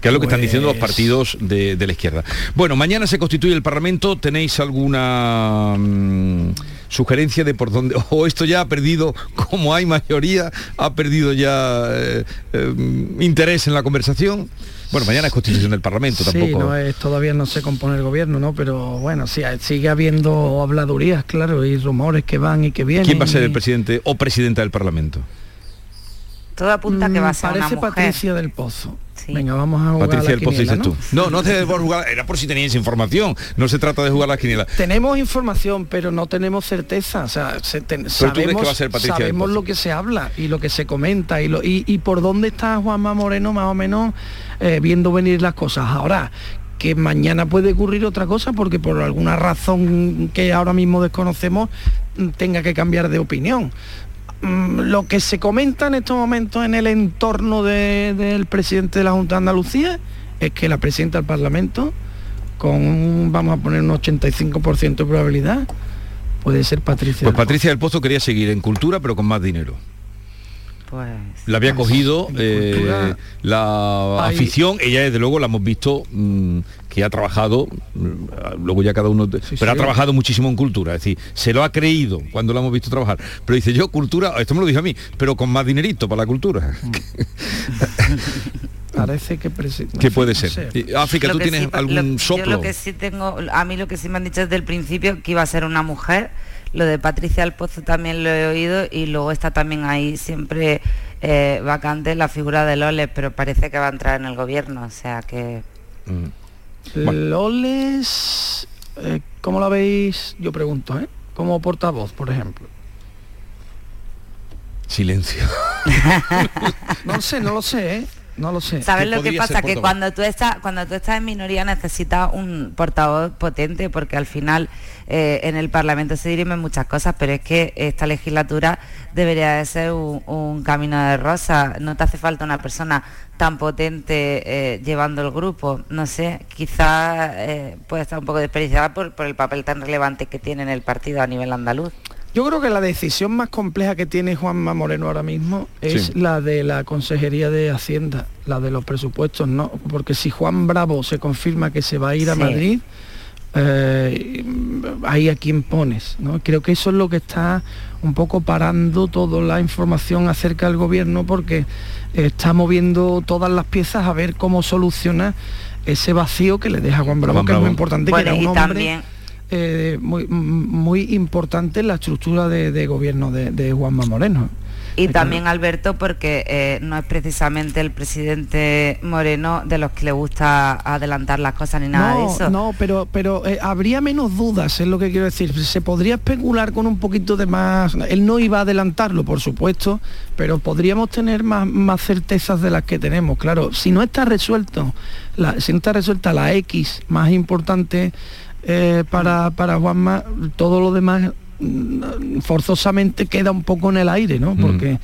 que es lo que están diciendo los Pues- partidos de, de la izquierda. Bueno, mañana se constituye el Parlamento. ¿Tenéis alguna mm, sugerencia de por dónde? O esto ya ha perdido, como hay mayoría, ha perdido ya eh, eh, interés en la conversación. Bueno, mañana es constitución del Parlamento, Sí, tampoco. no es, todavía no se compone el gobierno, ¿no? Pero bueno, sí, sigue habiendo habladurías, claro, y rumores que van y que vienen. ¿Quién va a ser el presidente o presidenta del Parlamento? Todo apunta que va a Mm, ser una Parece mujer. Patricia del Pozo. Venga, vamos a jugar Patricia a la quiniela, dices tú. No, no hace por jugar, era por si teníais información. No se trata de jugar a la quiniela. Tenemos información, pero no tenemos certeza. O sea, se- ten- tú crees que sabemos, va a ser Patricia del sabemos Pozo? lo que se habla y lo que se comenta y, lo, y, y por dónde está Juanma Moreno más o menos eh, viendo venir las cosas. Ahora, que mañana puede ocurrir otra cosa porque por alguna razón que ahora mismo desconocemos mm, tenga que cambiar de opinión. Mm, Lo que se comenta en estos momentos en el entorno de- del presidente de la Junta de Andalucía es que la presidenta del Parlamento con un, vamos a poner un 85% de probabilidad, puede ser Patricia. Pues Patricia del Pozo quería seguir en cultura, pero con más dinero. Pues La había cogido eh, la hay- afición, ella desde luego la hemos visto mm, que ha trabajado, mm, luego ya cada uno, pero sí. ha trabajado muchísimo en cultura, es decir, se lo ha creído cuando la hemos visto trabajar. Pero dice yo cultura, esto me lo dijo a mí, pero con más dinerito para la cultura. Parece que presi- no ¿Qué sé, puede no ser? África, Lo ¿tú tienes sí- lo- algún Yo soplo? lo que sí tengo, a mí lo que sí me han dicho desde el principio que iba a ser una mujer, lo de Patricia del Pozo también lo he oído y luego está también ahí siempre eh, vacante la figura de Loles, pero parece que va a entrar en el gobierno, o sea que Mm. Loles, eh, ¿cómo la veis? Yo pregunto, ¿eh? Como portavoz, por ejemplo. Silencio. No lo sé, no lo sé, ¿eh? No lo sé. ¿Sabes lo que pasa? Que cuando tú estás cuando tú estás en minoría necesitas un portavoz potente porque al final eh, en el Parlamento se dirimen muchas cosas, pero es que esta legislatura debería de ser un, un camino de rosa. No te hace falta una persona tan potente eh, llevando el grupo. No sé, quizás eh, puede estar un poco desperdiciada por, por el papel tan relevante que tiene en el partido a nivel andaluz. Yo creo que la decisión más compleja que tiene Juanma Moreno ahora mismo es Sí. la de la Consejería de Hacienda, la de los presupuestos, ¿no? Porque si Juan Bravo se confirma que se va a ir a. Madrid, eh, ahí a quién pones, ¿no? Creo que eso es lo que está un poco parando toda la información acerca del gobierno porque está moviendo todas las piezas a ver cómo soluciona ese vacío que le deja Juan Bravo, Juan que es muy importante, Bueno, que era un y hombre también eh, muy, muy importante en la estructura de, de gobierno de, de Juanma Moreno. Y también Alberto porque eh, no es precisamente el presidente Moreno de los que le gusta adelantar las cosas ni nada de eso. no, pero, pero eh, habría menos dudas, es lo que quiero decir. Se podría especular con un poquito de más. Él no iba a adelantarlo, por supuesto, pero podríamos tener más, más certezas de las que tenemos. Claro, si no está resuelto, la, si no está resuelta la X más importante eh, para, para Juanma, todo lo demás mm, forzosamente queda un poco en el aire, ¿no? Porque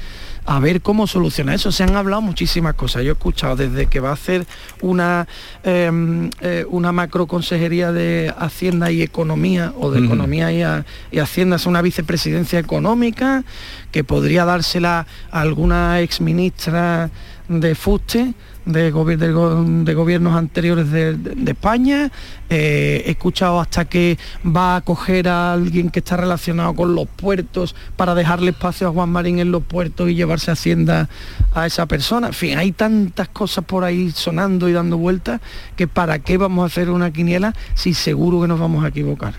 a ver cómo soluciona eso. Se han hablado muchísimas cosas. Yo he escuchado desde que va a hacer una, em, eh, una macro consejería de Hacienda y Economía, o de Economía y, a- y Hacienda, es una vicepresidencia económica, que podría dársela a alguna exministra de fuste de, gobi- del go- de gobiernos anteriores de España. Eh, he escuchado hasta que va a coger a alguien que está relacionado con los puertos para dejarle espacio a Juan Marín en los puertos y llevarse Hacienda a esa persona. En fin, hay tantas cosas por ahí sonando y dando vueltas que para qué vamos a hacer una quiniela si seguro que nos vamos a equivocar.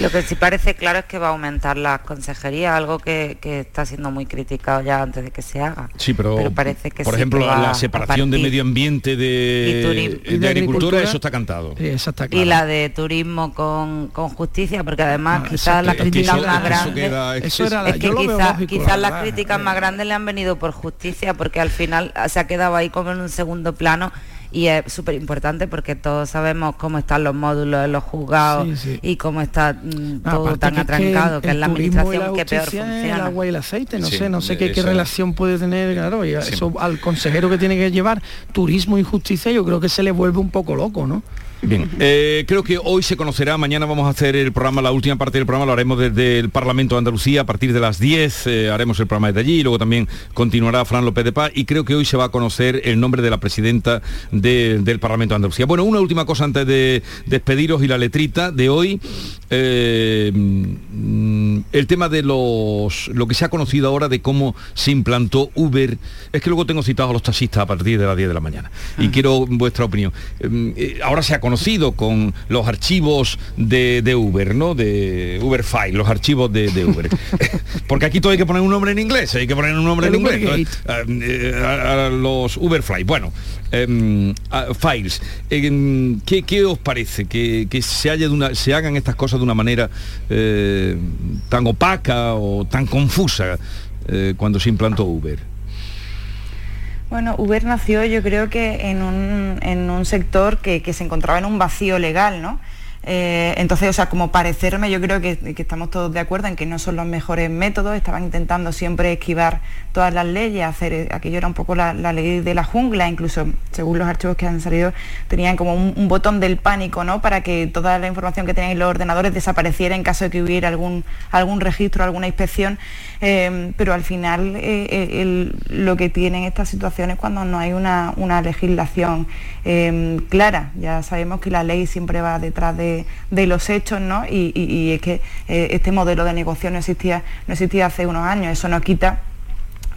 Lo que sí parece claro es que va a aumentar las consejerías, algo que, que está siendo muy criticado ya antes de que se haga. Sí, pero, parece que por sí ejemplo, que la a separación de medio ambiente de, Y de Y de agricultura, agricultura. eso está cantado. Y la de turismo con, con justicia, porque además Ah, quizás las críticas más grandes es que quizás, las verdad. críticas más grandes le han venido por justicia, porque al final se ha quedado ahí como en un segundo plano y es súper importante porque todos sabemos cómo están los módulos en los juzgados Sí, sí. y cómo está mm, Ah, todo tan que es que atrancado, que, es la turismo y la administración que peor funciona. El agua y el aceite, no Sí, sé, no sé qué, qué relación puede tener, claro, y eso al consejero que tiene que llevar turismo y justicia, yo creo que se le vuelve un poco loco, ¿no? Bien, eh, creo que hoy se conocerá, mañana vamos a hacer el programa, la última parte del programa lo haremos desde el Parlamento de Andalucía a partir de las 10, eh, haremos el programa desde allí y luego también continuará Fran López de Paz y creo que hoy se va a conocer el nombre de la presidenta de- del Parlamento de Andalucía. Bueno, una última cosa antes de despediros y la letrita de hoy, eh, el tema de los, lo que se ha conocido ahora de cómo se implantó Uber, es que luego tengo citados a los taxistas a partir de las 10 de la mañana y quiero vuestra opinión. Ahora se ha conocido con los archivos de, de Uber, ¿no? De Uber File, los archivos de, de Uber. Porque aquí todo hay que poner un nombre en inglés, hay que poner un nombre El en inglés. Entonces, eh, a, a los Uberfly. Bueno, em, files. Em, ¿qué, qué os parece? Que, que se, haya de una, se hagan estas cosas de una manera eh, tan opaca o tan confusa eh, cuando se implantó Uber. Bueno, Uber nació yo creo que en un, en un sector que, que se encontraba en un vacío legal, ¿no? Eh, entonces, o sea, como parecerme, yo creo que, estamos todos de acuerdo en que no son los mejores métodos, estaban intentando siempre esquivar todas las leyes, hacer eh, aquello era un poco la, ley de la jungla, incluso según los archivos que han salido, tenían como un, botón del pánico, ¿no? Para que toda la información que tenían en los ordenadores desapareciera en caso de que hubiera algún, algún registro, alguna inspección. Eh, pero al final lo que tienen estas situaciones cuando no hay una, una legislación eh, clara. Ya sabemos que la ley siempre va detrás de, los hechos, ¿no? Y, es que eh, este modelo de negocio no existía, no existía hace unos años. Eso no quita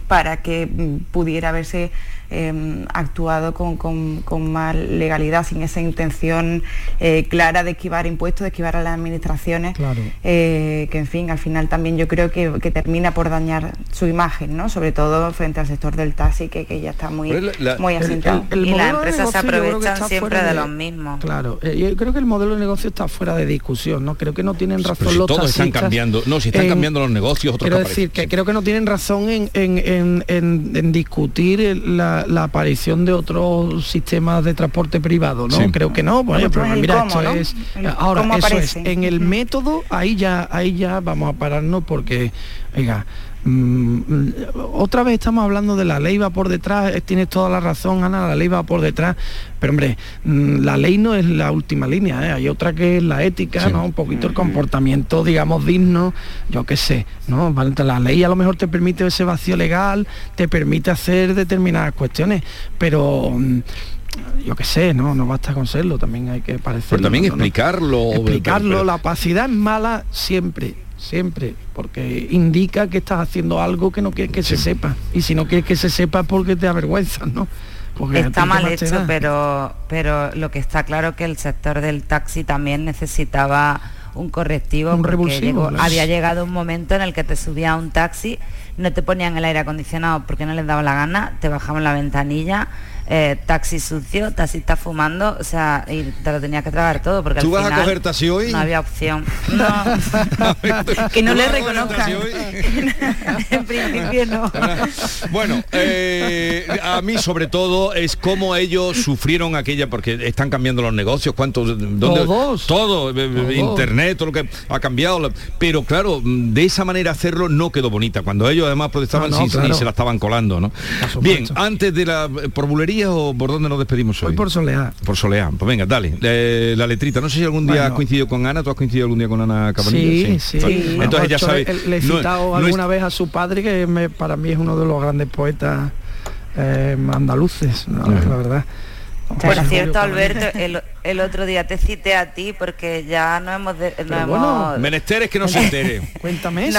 para que mm, pudiera haberse eh, actuado con, con- con más legalidad, sin esa intención eh, clara de esquivar impuestos, de esquivar a las administraciones, Claro. eh, que en fin, al final también yo creo que, que termina por dañar su imagen, ¿no? sobre todo frente al sector del taxi, que, que ya está muy, la- muy asentado. el- el y las empresas se aprovechan siempre fuera de, de- los mismos. Claro, eh, yo creo que el modelo de negocio está fuera de discusión, ¿no? Creo que no tienen razón si los todos están cambiando, no, si están en- cambiando los negocios, otros Quiero que decir que creo que no tienen razón en, en- en- en- en discutir el- la, la aparición de otros sistemas de transporte privado, ¿no? Sí. Creo que no. Bueno, pero pues mira, cómo, esto ¿no? es. El Ahora, eso aparece. es. En el método, ahí ya, ahí ya vamos a pararnos porque, oiga. Mm, otra vez estamos hablando de la ley va por detrás, eh, tienes toda la razón Ana, la ley va por detrás, pero hombre, mm, la ley no es la última línea, ¿eh? hay otra que es la ética, ¿no? Un poquito el comportamiento, digamos, digno, yo qué sé, ¿no? La ley a lo mejor te permite ese vacío legal, te permite hacer determinadas cuestiones, pero mm, yo qué sé, no, no basta con serlo, también hay que parecer. Pero también explicarlo. Explicarlo, pero- la opacidad es mala siempre, siempre, porque indica que estás haciendo algo que no quieres que se sepa. Y si no quieres que se sepa es porque te avergüenzas, ¿no? Porque Está mal hecho, pero, pero lo que está claro es que el sector del taxi también necesitaba un correctivo Un porque revulsivo, llegó- claro. había llegado un momento en el que te subía a un taxi, no te ponían el aire acondicionado porque no les daba la gana, te bajaban la ventanilla, eh, taxi sucio, taxista fumando, o sea, y te lo tenías que tragar todo porque ¿Tú al vas a coger taxi hoy? no había opción. que no le reconozcan. en principio no. Bueno, eh, a mí sobre todo es cómo ellos sufrieron aquella, porque están cambiando los negocios, cuántos, dónde, Todos. todo, eh, Todos. internet, todo lo que ha cambiado, pero claro, de esa manera hacerlo no quedó bonita, cuando ellos además protestaban No, no, claro. se la estaban colando, ¿no? Bien, antes de la, ¿por bulería o por dónde nos despedimos hoy? Hoy por Soleá. Por Soleá, pues venga, dale, eh, la letrita, no sé si algún día Bueno. has coincidido con Ana, ¿tú has coincidido algún día con Ana Cabanilla? Sí, sí. Entonces ya sabes, Le, le he no- citado no es- alguna vez a su padre, que me- para mí es uno de los grandes poetas eh, andaluces, ¿no? la verdad. Por cierto, Alberto, el, el otro día te cité a ti porque ya no hemos... de- no hemos bueno, Menester es que no se entere. Cuéntame eso.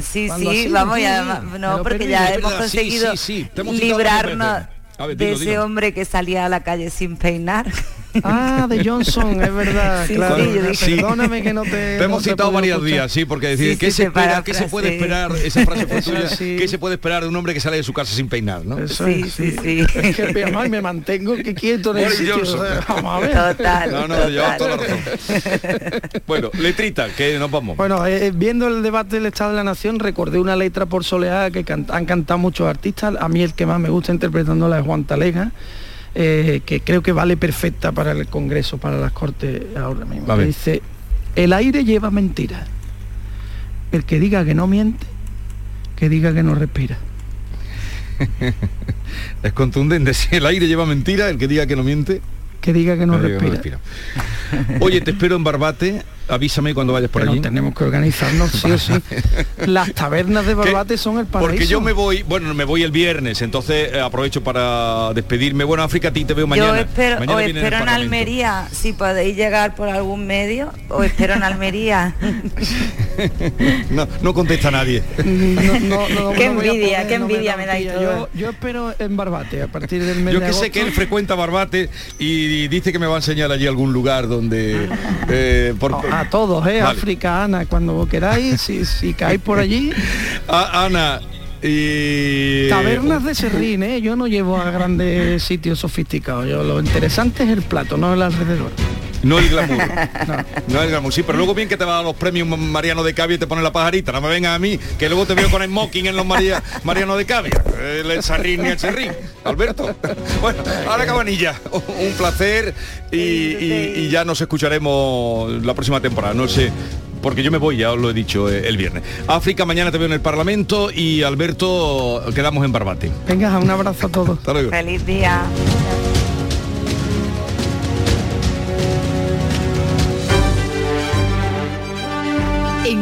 sí, ¿Cuándo ha sí, vamos, y Sí, además- me no, porque perdí. ya hemos conseguido librarnos ver, de dilo, ese dilo. hombre que salía a la calle sin peinar. Ah, de Johnson, es verdad, Sí, claro. sí, dije- Perdóname que no te. Te no hemos citado varios escuchar. días, sí, porque decir, Sí, ¿qué, sí, se se espera, para ¿qué se puede esperar? Esa frase fue tuya. sí. ¿Qué se puede esperar de un hombre que sale de su casa sin peinar? ¿no? Eso es, sí, Es que además me mantengo que quieto en el Boris sitio. Johnson. o sea, Vamos a ver. Total. No, no, llevas toda la razón. bueno, letrita, que nos vamos. Bueno, eh, viendo el debate del Estado de la Nación, recordé una letra por Soleá que can- han cantado muchos artistas. A mí el que más me gusta interpretándola es Juan Talega, eh, que creo que vale perfecta para el Congreso, para las Cortes ahora mismo. Dice, el aire lleva mentiras. El que diga que no miente, que diga que no respira. Es contundente. Si el aire lleva mentira, el que diga que no miente. Que diga que no que respira. Oye, te espero en Barbate. Avísame cuando vayas por Pero allí. tenemos que organizarnos sí o sí. Las tabernas de Barbate son el paraíso. Porque yo me voy, bueno, me voy el viernes, entonces eh, aprovecho para despedirme. Bueno, África, a ti te veo mañana. Yo espero, Mañana o espero en. Almería, si podéis llegar por algún medio, o espero en Almería. No, no contesta nadie. No, no, no, Qué envidia, qué envidia da me dais pilla. Yo, yo espero en Barbate a partir del mes Yo de que sé que él frecuenta Barbate y dice que me va a enseñar allí algún lugar donde... eh, por- A todos, ¿eh? Vale. África, Ana, cuando queráis, si, si caéis por allí. A- Ana, y... Tabernas de Serrín, ¿eh? Yo no llevo a grandes sitios sofisticados. Yo lo interesante es el plato, no el alrededor. No el glamour. No el glamour. Sí, pero luego bien que te va a los premios Mariano de Cavia y te pone la pajarita. No me vengas a mí, que luego te veo con el smoking en los María, Mariano de Cavia. El sarrín ni el serrín. Alberto. Bueno, ahora Cabanilla. Un placer y, y- y ya nos escucharemos la próxima temporada. No sé. Porque yo me voy, ya os lo he dicho eh, el viernes. África, mañana te veo en el Parlamento y Alberto, quedamos en Barbate. Venga, un abrazo a todos. Hasta luego. Feliz día.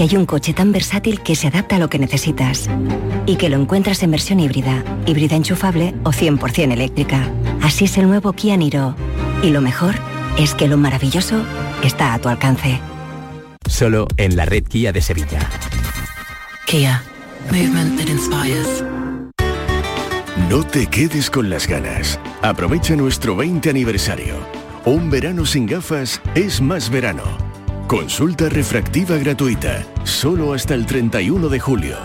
Que hay un coche tan versátil que se adapta a lo que necesitas y que lo encuentras en versión híbrida, híbrida enchufable o 100% eléctrica. Así es el nuevo Kia Niro. Y lo mejor es que lo maravilloso está a tu alcance. Solo en la red Kia de Sevilla. Kia. Movement that inspires. No te quedes con las ganas. Aprovecha nuestro 20 aniversario. Un verano sin gafas es más verano. Consulta refractiva gratuita, solo hasta el 31 de julio.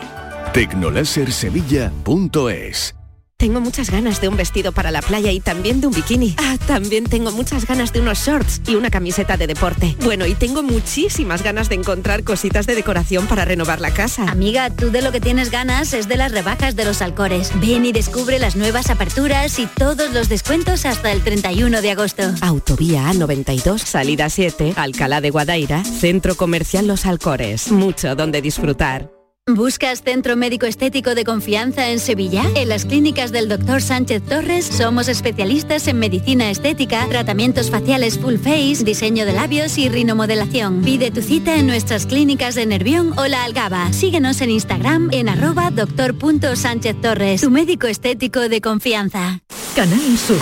Tecnolasersevilla.es Tengo muchas ganas de un vestido para la playa y también de un bikini. Ah, también tengo muchas ganas de unos shorts y una camiseta de deporte. Bueno, y tengo muchísimas ganas de encontrar cositas de decoración para renovar la casa. Amiga, tú de lo que tienes ganas es de las rebajas de los Alcores. Ven y descubre las nuevas aperturas y todos los descuentos hasta el 31 de agosto. Autovía A92, salida 7, Alcalá de Guadaira, Centro Comercial Los Alcores. Mucho donde disfrutar. ¿Buscas centro médico estético de confianza en Sevilla? En las clínicas del Dr. Sánchez Torres somos especialistas en medicina estética, tratamientos faciales full face, diseño de labios y rinomodelación. Pide tu cita en nuestras clínicas de Nervión o La Algaba. Síguenos en Instagram en arroba doctor.sánchez Torres, tu médico estético de confianza. Canal Sur,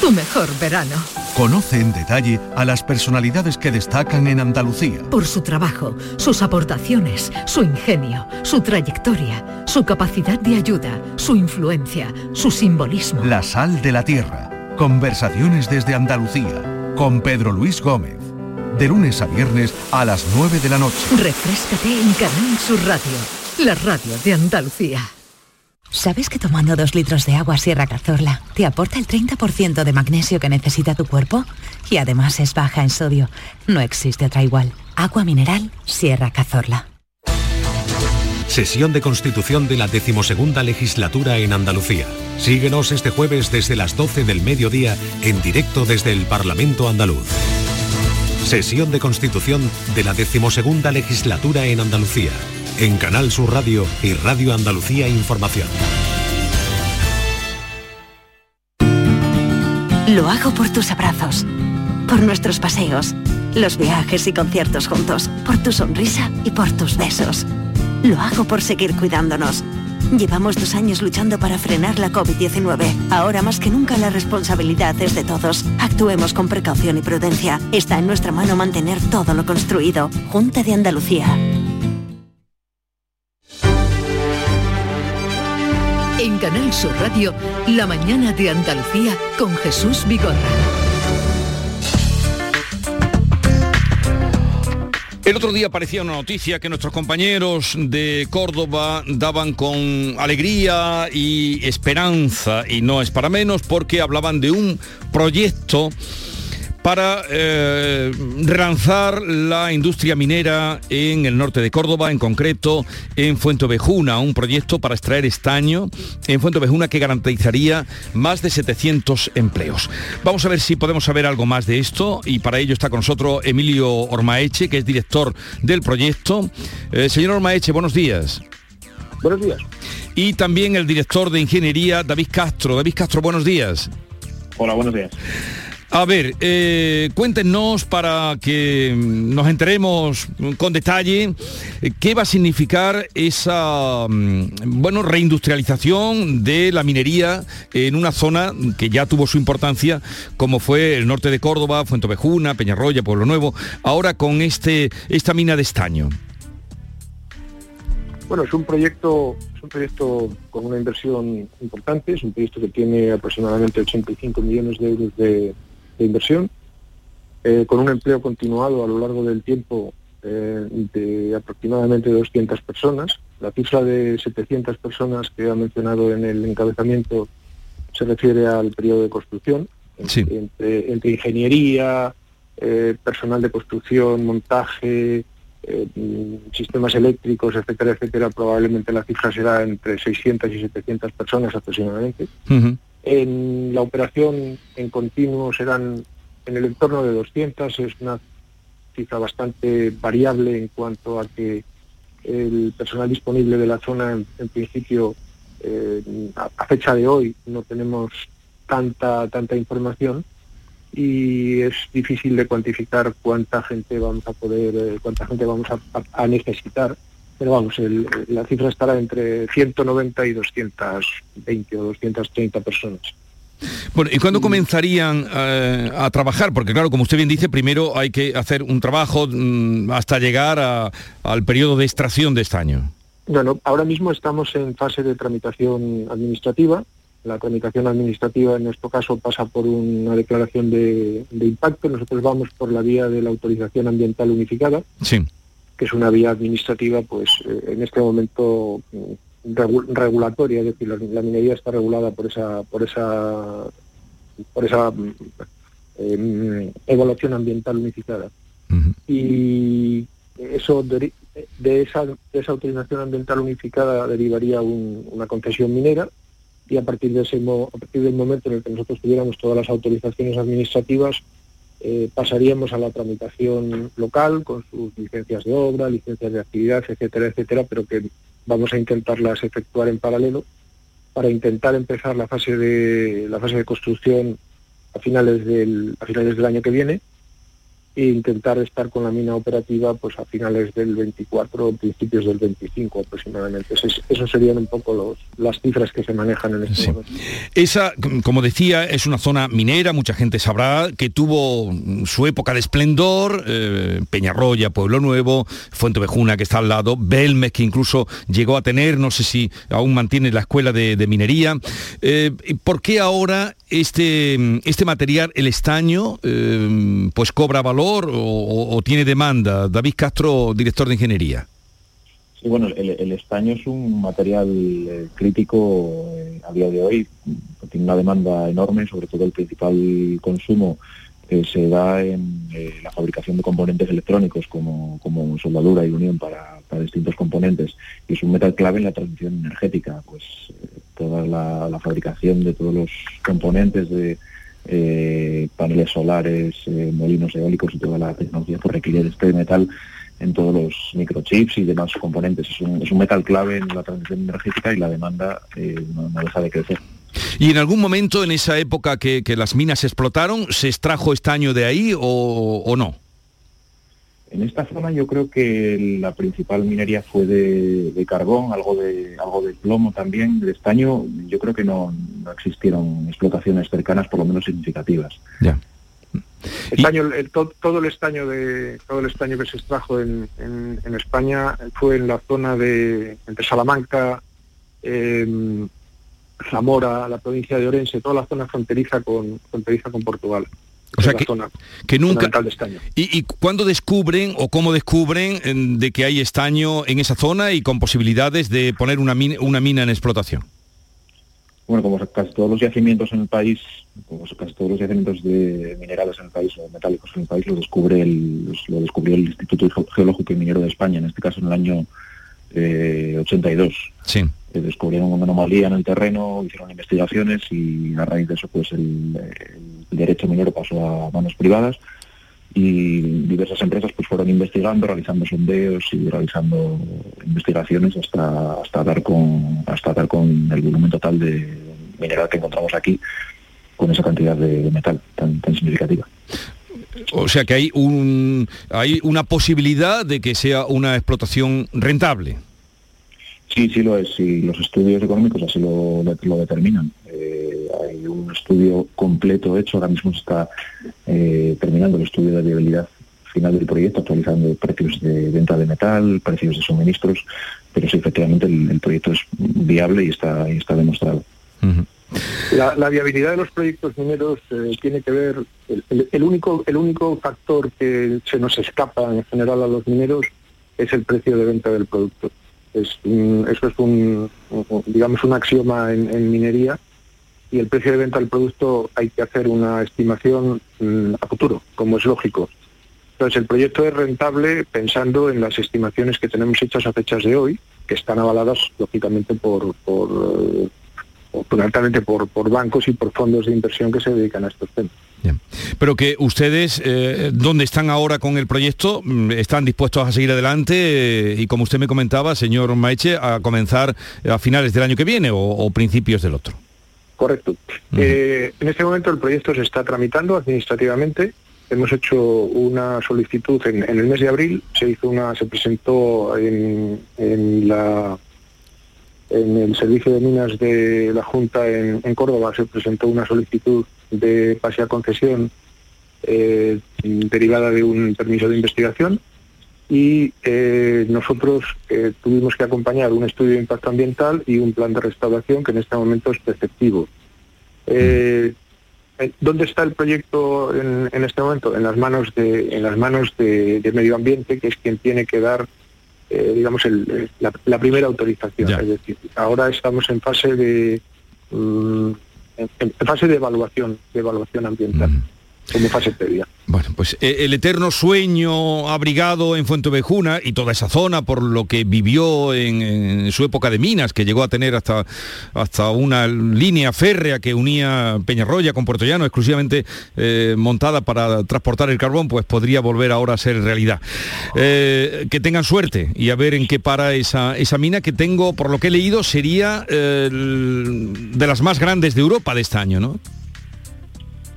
tu mejor verano. Conoce en detalle a las personalidades que destacan en Andalucía. Por su trabajo, sus aportaciones, su ingenio, su trayectoria, su capacidad de ayuda, su influencia, su simbolismo. La sal de la tierra. Conversaciones desde Andalucía. Con Pedro Luis Gómez. De lunes a viernes a las 9 de la noche. Refrescate en Canal Sur Radio, la radio de Andalucía. ¿Sabes que tomando dos litros de agua Sierra Cazorla te aporta el 30% de magnesio que necesita tu cuerpo? Y además es baja en sodio. No existe otra igual. Agua mineral Sierra Cazorla. Sesión de constitución de la decimosegunda legislatura en Andalucía. Síguenos este jueves desde las 12 del mediodía en directo desde el Parlamento andaluz. Sesión de constitución de la decimosegunda legislatura en Andalucía en Canal Sur Radio y Radio Andalucía Información. Lo hago por tus abrazos, por nuestros paseos, los viajes y conciertos juntos, por tu sonrisa y por tus besos. Lo hago por seguir cuidándonos. Llevamos dos años luchando para frenar la COVID-19. Ahora más que nunca la responsabilidad es de todos. Actuemos con precaución y prudencia. Está en nuestra mano mantener todo lo construido. Junta de Andalucía. En Canal Sur Radio, La mañana de Andalucía con Jesús Vigorra. El otro día aparecía una noticia que nuestros compañeros de Córdoba daban con alegría y esperanza, y no es para menos, porque hablaban de un proyecto para eh, relanzar la industria minera en el norte de Córdoba, en concreto en Fuentovejuna, un proyecto para extraer estaño en Fuentovejuna que garantizaría más de 700 empleos. Vamos a ver si podemos saber algo más de esto y para ello está con nosotros Emilio Ormaeche, que es director del proyecto. Eh, señor Ormaeche, buenos días. Buenos días. Y también el director de ingeniería, David Castro. David Castro, buenos días. Hola, buenos días. A ver, eh, cuéntenos para que nos enteremos con detalle eh, qué va a significar esa mm, bueno, reindustrialización de la minería en una zona que ya tuvo su importancia, como fue el norte de Córdoba, Fuentovejuna, Peñarroya, Pueblo Nuevo, ahora con este, esta mina de estaño. Bueno, es un proyecto, es un proyecto con una inversión importante, es un proyecto que tiene aproximadamente 85 millones de euros de, de inversión, eh, con un empleo continuado a lo largo del tiempo eh, de aproximadamente 200 personas. La cifra de 700 personas que ha mencionado en el encabezamiento se refiere al periodo de construcción, entre, entre ingeniería, eh, personal de construcción, montaje, eh, sistemas eléctricos, etcétera, etcétera, probablemente la cifra será entre 600 y 700 personas aproximadamente. En la operación en continuo serán en el entorno de 200, es una cifra bastante variable en cuanto a que el personal disponible de la zona, en, principio, eh, a, fecha de hoy no tenemos tanta, tanta información y es difícil de cuantificar cuánta gente vamos a poder, eh, cuánta gente vamos a, necesitar. Pero vamos, la cifra estará entre 190 y 220 o 230 personas. Bueno, ¿y cuándo comenzarían eh, a trabajar? Porque claro, como usted bien dice, primero hay que hacer un trabajo mm, hasta llegar al periodo de extracción de estaño. Bueno, ahora mismo estamos en fase de tramitación administrativa. La tramitación administrativa en nuestro caso pasa por una declaración de, impacto. Nosotros vamos por la vía de la autorización ambiental unificada, sí. Que es una vía administrativa, pues eh, en este momento regulatoria, es decir, la, minería está regulada por esa, por esa, por esa em, evaluación ambiental unificada. Y eso de, esa, esa autorización ambiental unificada derivaría una concesión minera y a partir de ese a partir del momento en el que nosotros tuviéramos todas las autorizaciones administrativas eh, pasaríamos a la tramitación local con sus licencias de obra, licencias de actividad, etcétera, etcétera, pero que vamos a intentarlas efectuar en paralelo para intentar empezar la fase de la fase de construcción a finales del a finales del año que viene e intentar estar con la mina operativa pues a finales del 24 o principios del 25 aproximadamente. Eso, serían un poco los, las cifras que se manejan en este momento. Esa, como decía, es una zona minera, mucha gente sabrá que tuvo su época de esplendor, eh, Peñarroya, Pueblo Nuevo, Fuente Vejuna que está al lado, Belmes que incluso llegó a tener, no sé si aún mantiene la escuela de, minería. Eh, ¿Por qué ahora este, este material, el estaño, eh, pues cobra valor? O, tiene demanda? David Castro, director de ingeniería. Bueno, el, estaño es un material eh, crítico eh, a día de hoy, tiene una demanda enorme, sobre todo el principal consumo se da en eh, la fabricación de componentes electrónicos como, soldadura y unión para, distintos componentes y es un metal clave en la transición energética, pues toda la fabricación de todos los componentes de, eh, paneles solares, eh, molinos eólicos y toda la tecnología que requiere este metal en todos los microchips y demás componentes. Es un, metal clave en la transición energética y la demanda eh, no, deja de crecer. ¿Y en algún momento en esa época que, las minas explotaron, se extrajo estaño de ahí o no? En esta zona yo creo que la principal minería fue de, carbón, algo de, algo de plomo también, de estaño. Yo creo que no, existieron explotaciones cercanas, por lo menos significativas. Ya. Estaño, todo, el estaño de todo el estaño que se extrajo en, España fue en la zona de entre Salamanca, em, Zamora, la provincia de Orense, toda la zona fronteriza con fronteriza con Portugal. O sea, que, nunca... ¿Y, ¿Y cuándo descubren o cómo descubren de que hay estaño en esa zona y con posibilidades de poner una mina, una mina en explotación? Bueno, como casi todos los yacimientos en el país, como casi todos los yacimientos de minerales en el país o metálicos en el país, lo descubre el, lo descubrió el Instituto Geológico y Minero de España, en este caso en el año 82. Eh, sí. Descubrieron una anomalía en el terreno, hicieron investigaciones y a raíz de eso pues el, derecho minero pasó a manos privadas y diversas empresas pues fueron investigando, realizando sondeos y realizando investigaciones hasta hasta dar con hasta dar con el volumen total de mineral que encontramos aquí con esa cantidad de, metal tan, tan significativa. O sea que hay un hay una posibilidad de que sea una explotación rentable. Sí, sí lo es, sí, los estudios económicos así lo, lo determinan. Eh, hay un estudio completo hecho, ahora mismo se está eh, terminando el estudio de viabilidad final del proyecto, actualizando precios de venta de metal, precios de suministros, pero sí, efectivamente el, proyecto es viable y está, y está demostrado. la, viabilidad de los proyectos mineros eh, tiene que ver, el, único, el único factor que se nos escapa en general a los mineros es el precio de venta del producto eso es un, digamos, un axioma en, minería y el precio de venta del producto hay que hacer una estimación mm, a futuro, como es lógico. Entonces el proyecto es rentable pensando en las estimaciones que tenemos hechas a fechas de hoy, que están avaladas lógicamente por, por eh, por bancos y por fondos de inversión que se dedican a estos temas. Pero que ustedes, eh, ¿dónde están ahora con el proyecto? Mm, ¿Están dispuestos a seguir adelante? eh, y como usted me comentaba, señor Maeche, a comenzar a finales del año que viene o, o principios del otro. Correcto. Eh, en este momento el proyecto se está tramitando administrativamente. Hemos hecho una solicitud en, en el mes de abril, se hizo una, se presentó en, en la en el servicio de minas de la Junta en, en Córdoba se presentó una solicitud de pase a concesión eh, derivada de un permiso de investigación y eh, nosotros eh, tuvimos que acompañar un estudio de impacto ambiental y un plan de restauración que en este momento es perceptivo. Eh, ¿Dónde está el proyecto en, en este momento? En las manos de, en las manos de, de Medio Ambiente, que es quien tiene que dar, eh, digamos, el- la, la primera autorización. Es decir, ahora estamos en fase de mm, en, fase de evaluación, de evaluación ambiental, como fase previa. Bueno, pues eh, el eterno sueño abrigado en Fuentevejuna y toda esa zona por lo que vivió en, su época de minas, que llegó a tener hasta, hasta una línea férrea que unía Peñarroya con Puerto Llano, exclusivamente eh, montada para transportar el carbón, pues podría volver ahora a ser realidad. Eh, que tengan suerte y a ver en qué para esa, esa mina que tengo, por lo que he leído, sería de las más grandes de Europa de este año, ¿no?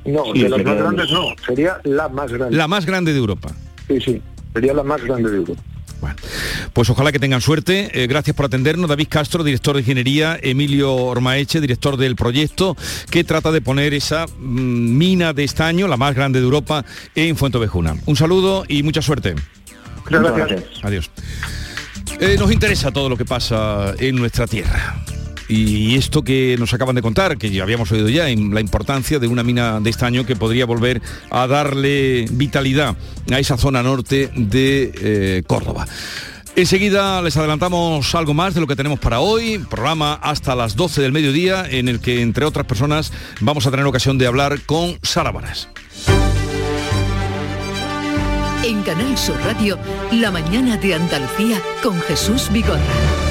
No, Sí, de las más de grandes no, sería la más grande. La más grande de Europa. Sí, sí, sería la más grande de Europa. Pues ojalá que tengan suerte. Eh, gracias por atendernos. David Castro, director de ingeniería, Emilio Ormaeche, director del proyecto, que trata de poner esa mm, mina de estaño, la más grande de Europa, en Fuentovejuna. Un saludo y mucha suerte. Gracias. Adiós. Eh, nos interesa todo lo que pasa en nuestra tierra. Y esto que nos acaban de contar, que ya habíamos oído ya, en la importancia de una mina de estaño que podría volver a darle vitalidad a esa zona norte de eh, Córdoba. Enseguida les adelantamos algo más de lo que tenemos para hoy, programa hasta las 12 del mediodía, en el que, entre otras personas, vamos a tener ocasión de hablar con Sara. En Canal Sur Radio, La mañana de Andalucía con Jesús Vigorra.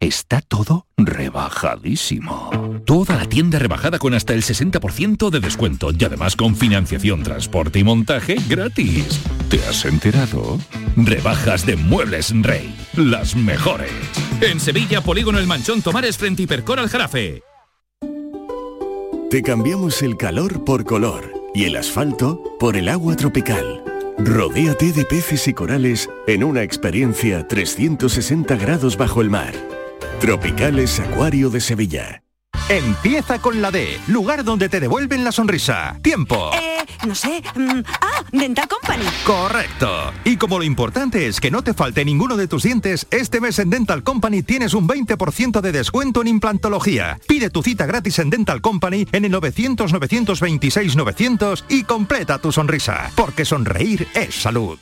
Está todo rebajadísimo. Toda la tienda rebajada con hasta el 60% de descuento y además con financiación, transporte y montaje gratis. ¿Te has enterado? Rebajas de Muebles en Rey. Las mejores. En Sevilla, Polígono El Manchón Tomares frente Hipercor al Jarafe. Te cambiamos el calor por color y el asfalto por el agua tropical. Rodéate de peces y corales en una experiencia 360 grados bajo el mar. Tropicales Acuario de Sevilla. Empieza con la D, lugar donde te devuelven la sonrisa. Tiempo. Eh, no sé. mm, ah, Dental Company. Correcto. Y como lo importante es que no te falte ninguno de tus dientes, este mes en Dental Company tienes un 20% de descuento en implantología. Pide tu cita gratis en Dental Company en el 900-926-900 y completa tu sonrisa. Porque sonreír es salud.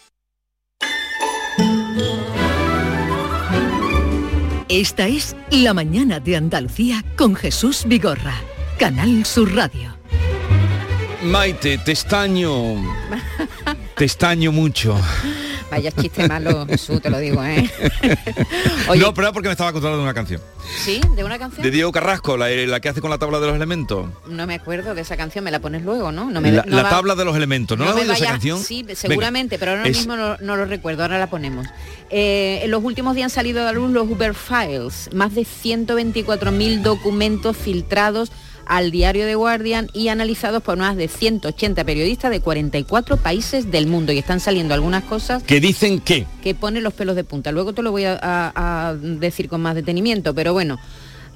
Esta es La mañana de Andalucía con Jesús Vigorra. Canal Sur Radio. Maite, te estaño. Te estaño mucho. Vaya chiste malo, Jesús, te lo digo, ¿eh? no, pero porque me estaba contando de una canción. ¿Sí? ¿De una canción? De Diego Carrasco, la, la que hace con la tabla de los elementos. No me acuerdo de esa canción, me la pones luego, ¿no? no me, la, no la va- tabla de los elementos, ¿no, no la oído esa canción? Sí, Venga. seguramente, pero ahora Es- mismo no, no lo recuerdo, ahora la ponemos. Eh, en los últimos días han salido a la luz los Uber Files, más de 124.000 documentos filtrados al diario The Guardian y analizados por más de 180 periodistas de 44 países del mundo. Y están saliendo algunas cosas Que dicen que. que pone los pelos de punta. Luego te lo voy a, a- a decir con más detenimiento, pero bueno.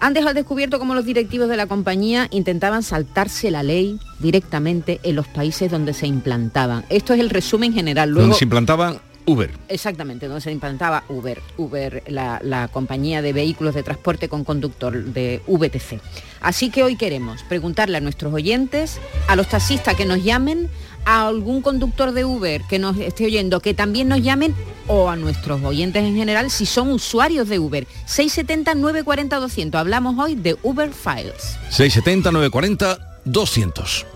Han dejado descubierto cómo los directivos de la compañía intentaban saltarse la ley directamente en los países donde se implantaban. Esto es el resumen general. Luego, Donde se implantaban Uber. Exactamente, donde se implantaba Uber, Uber, la, la compañía de vehículos de transporte con conductor de VTC. Así que hoy queremos preguntarle a nuestros oyentes, a los taxistas que nos llamen, a algún conductor de Uber que nos esté oyendo, que también nos llamen, o a nuestros oyentes en general, si son usuarios de Uber. 670-940-200. Hablamos hoy de Uber Files. 670 940 200.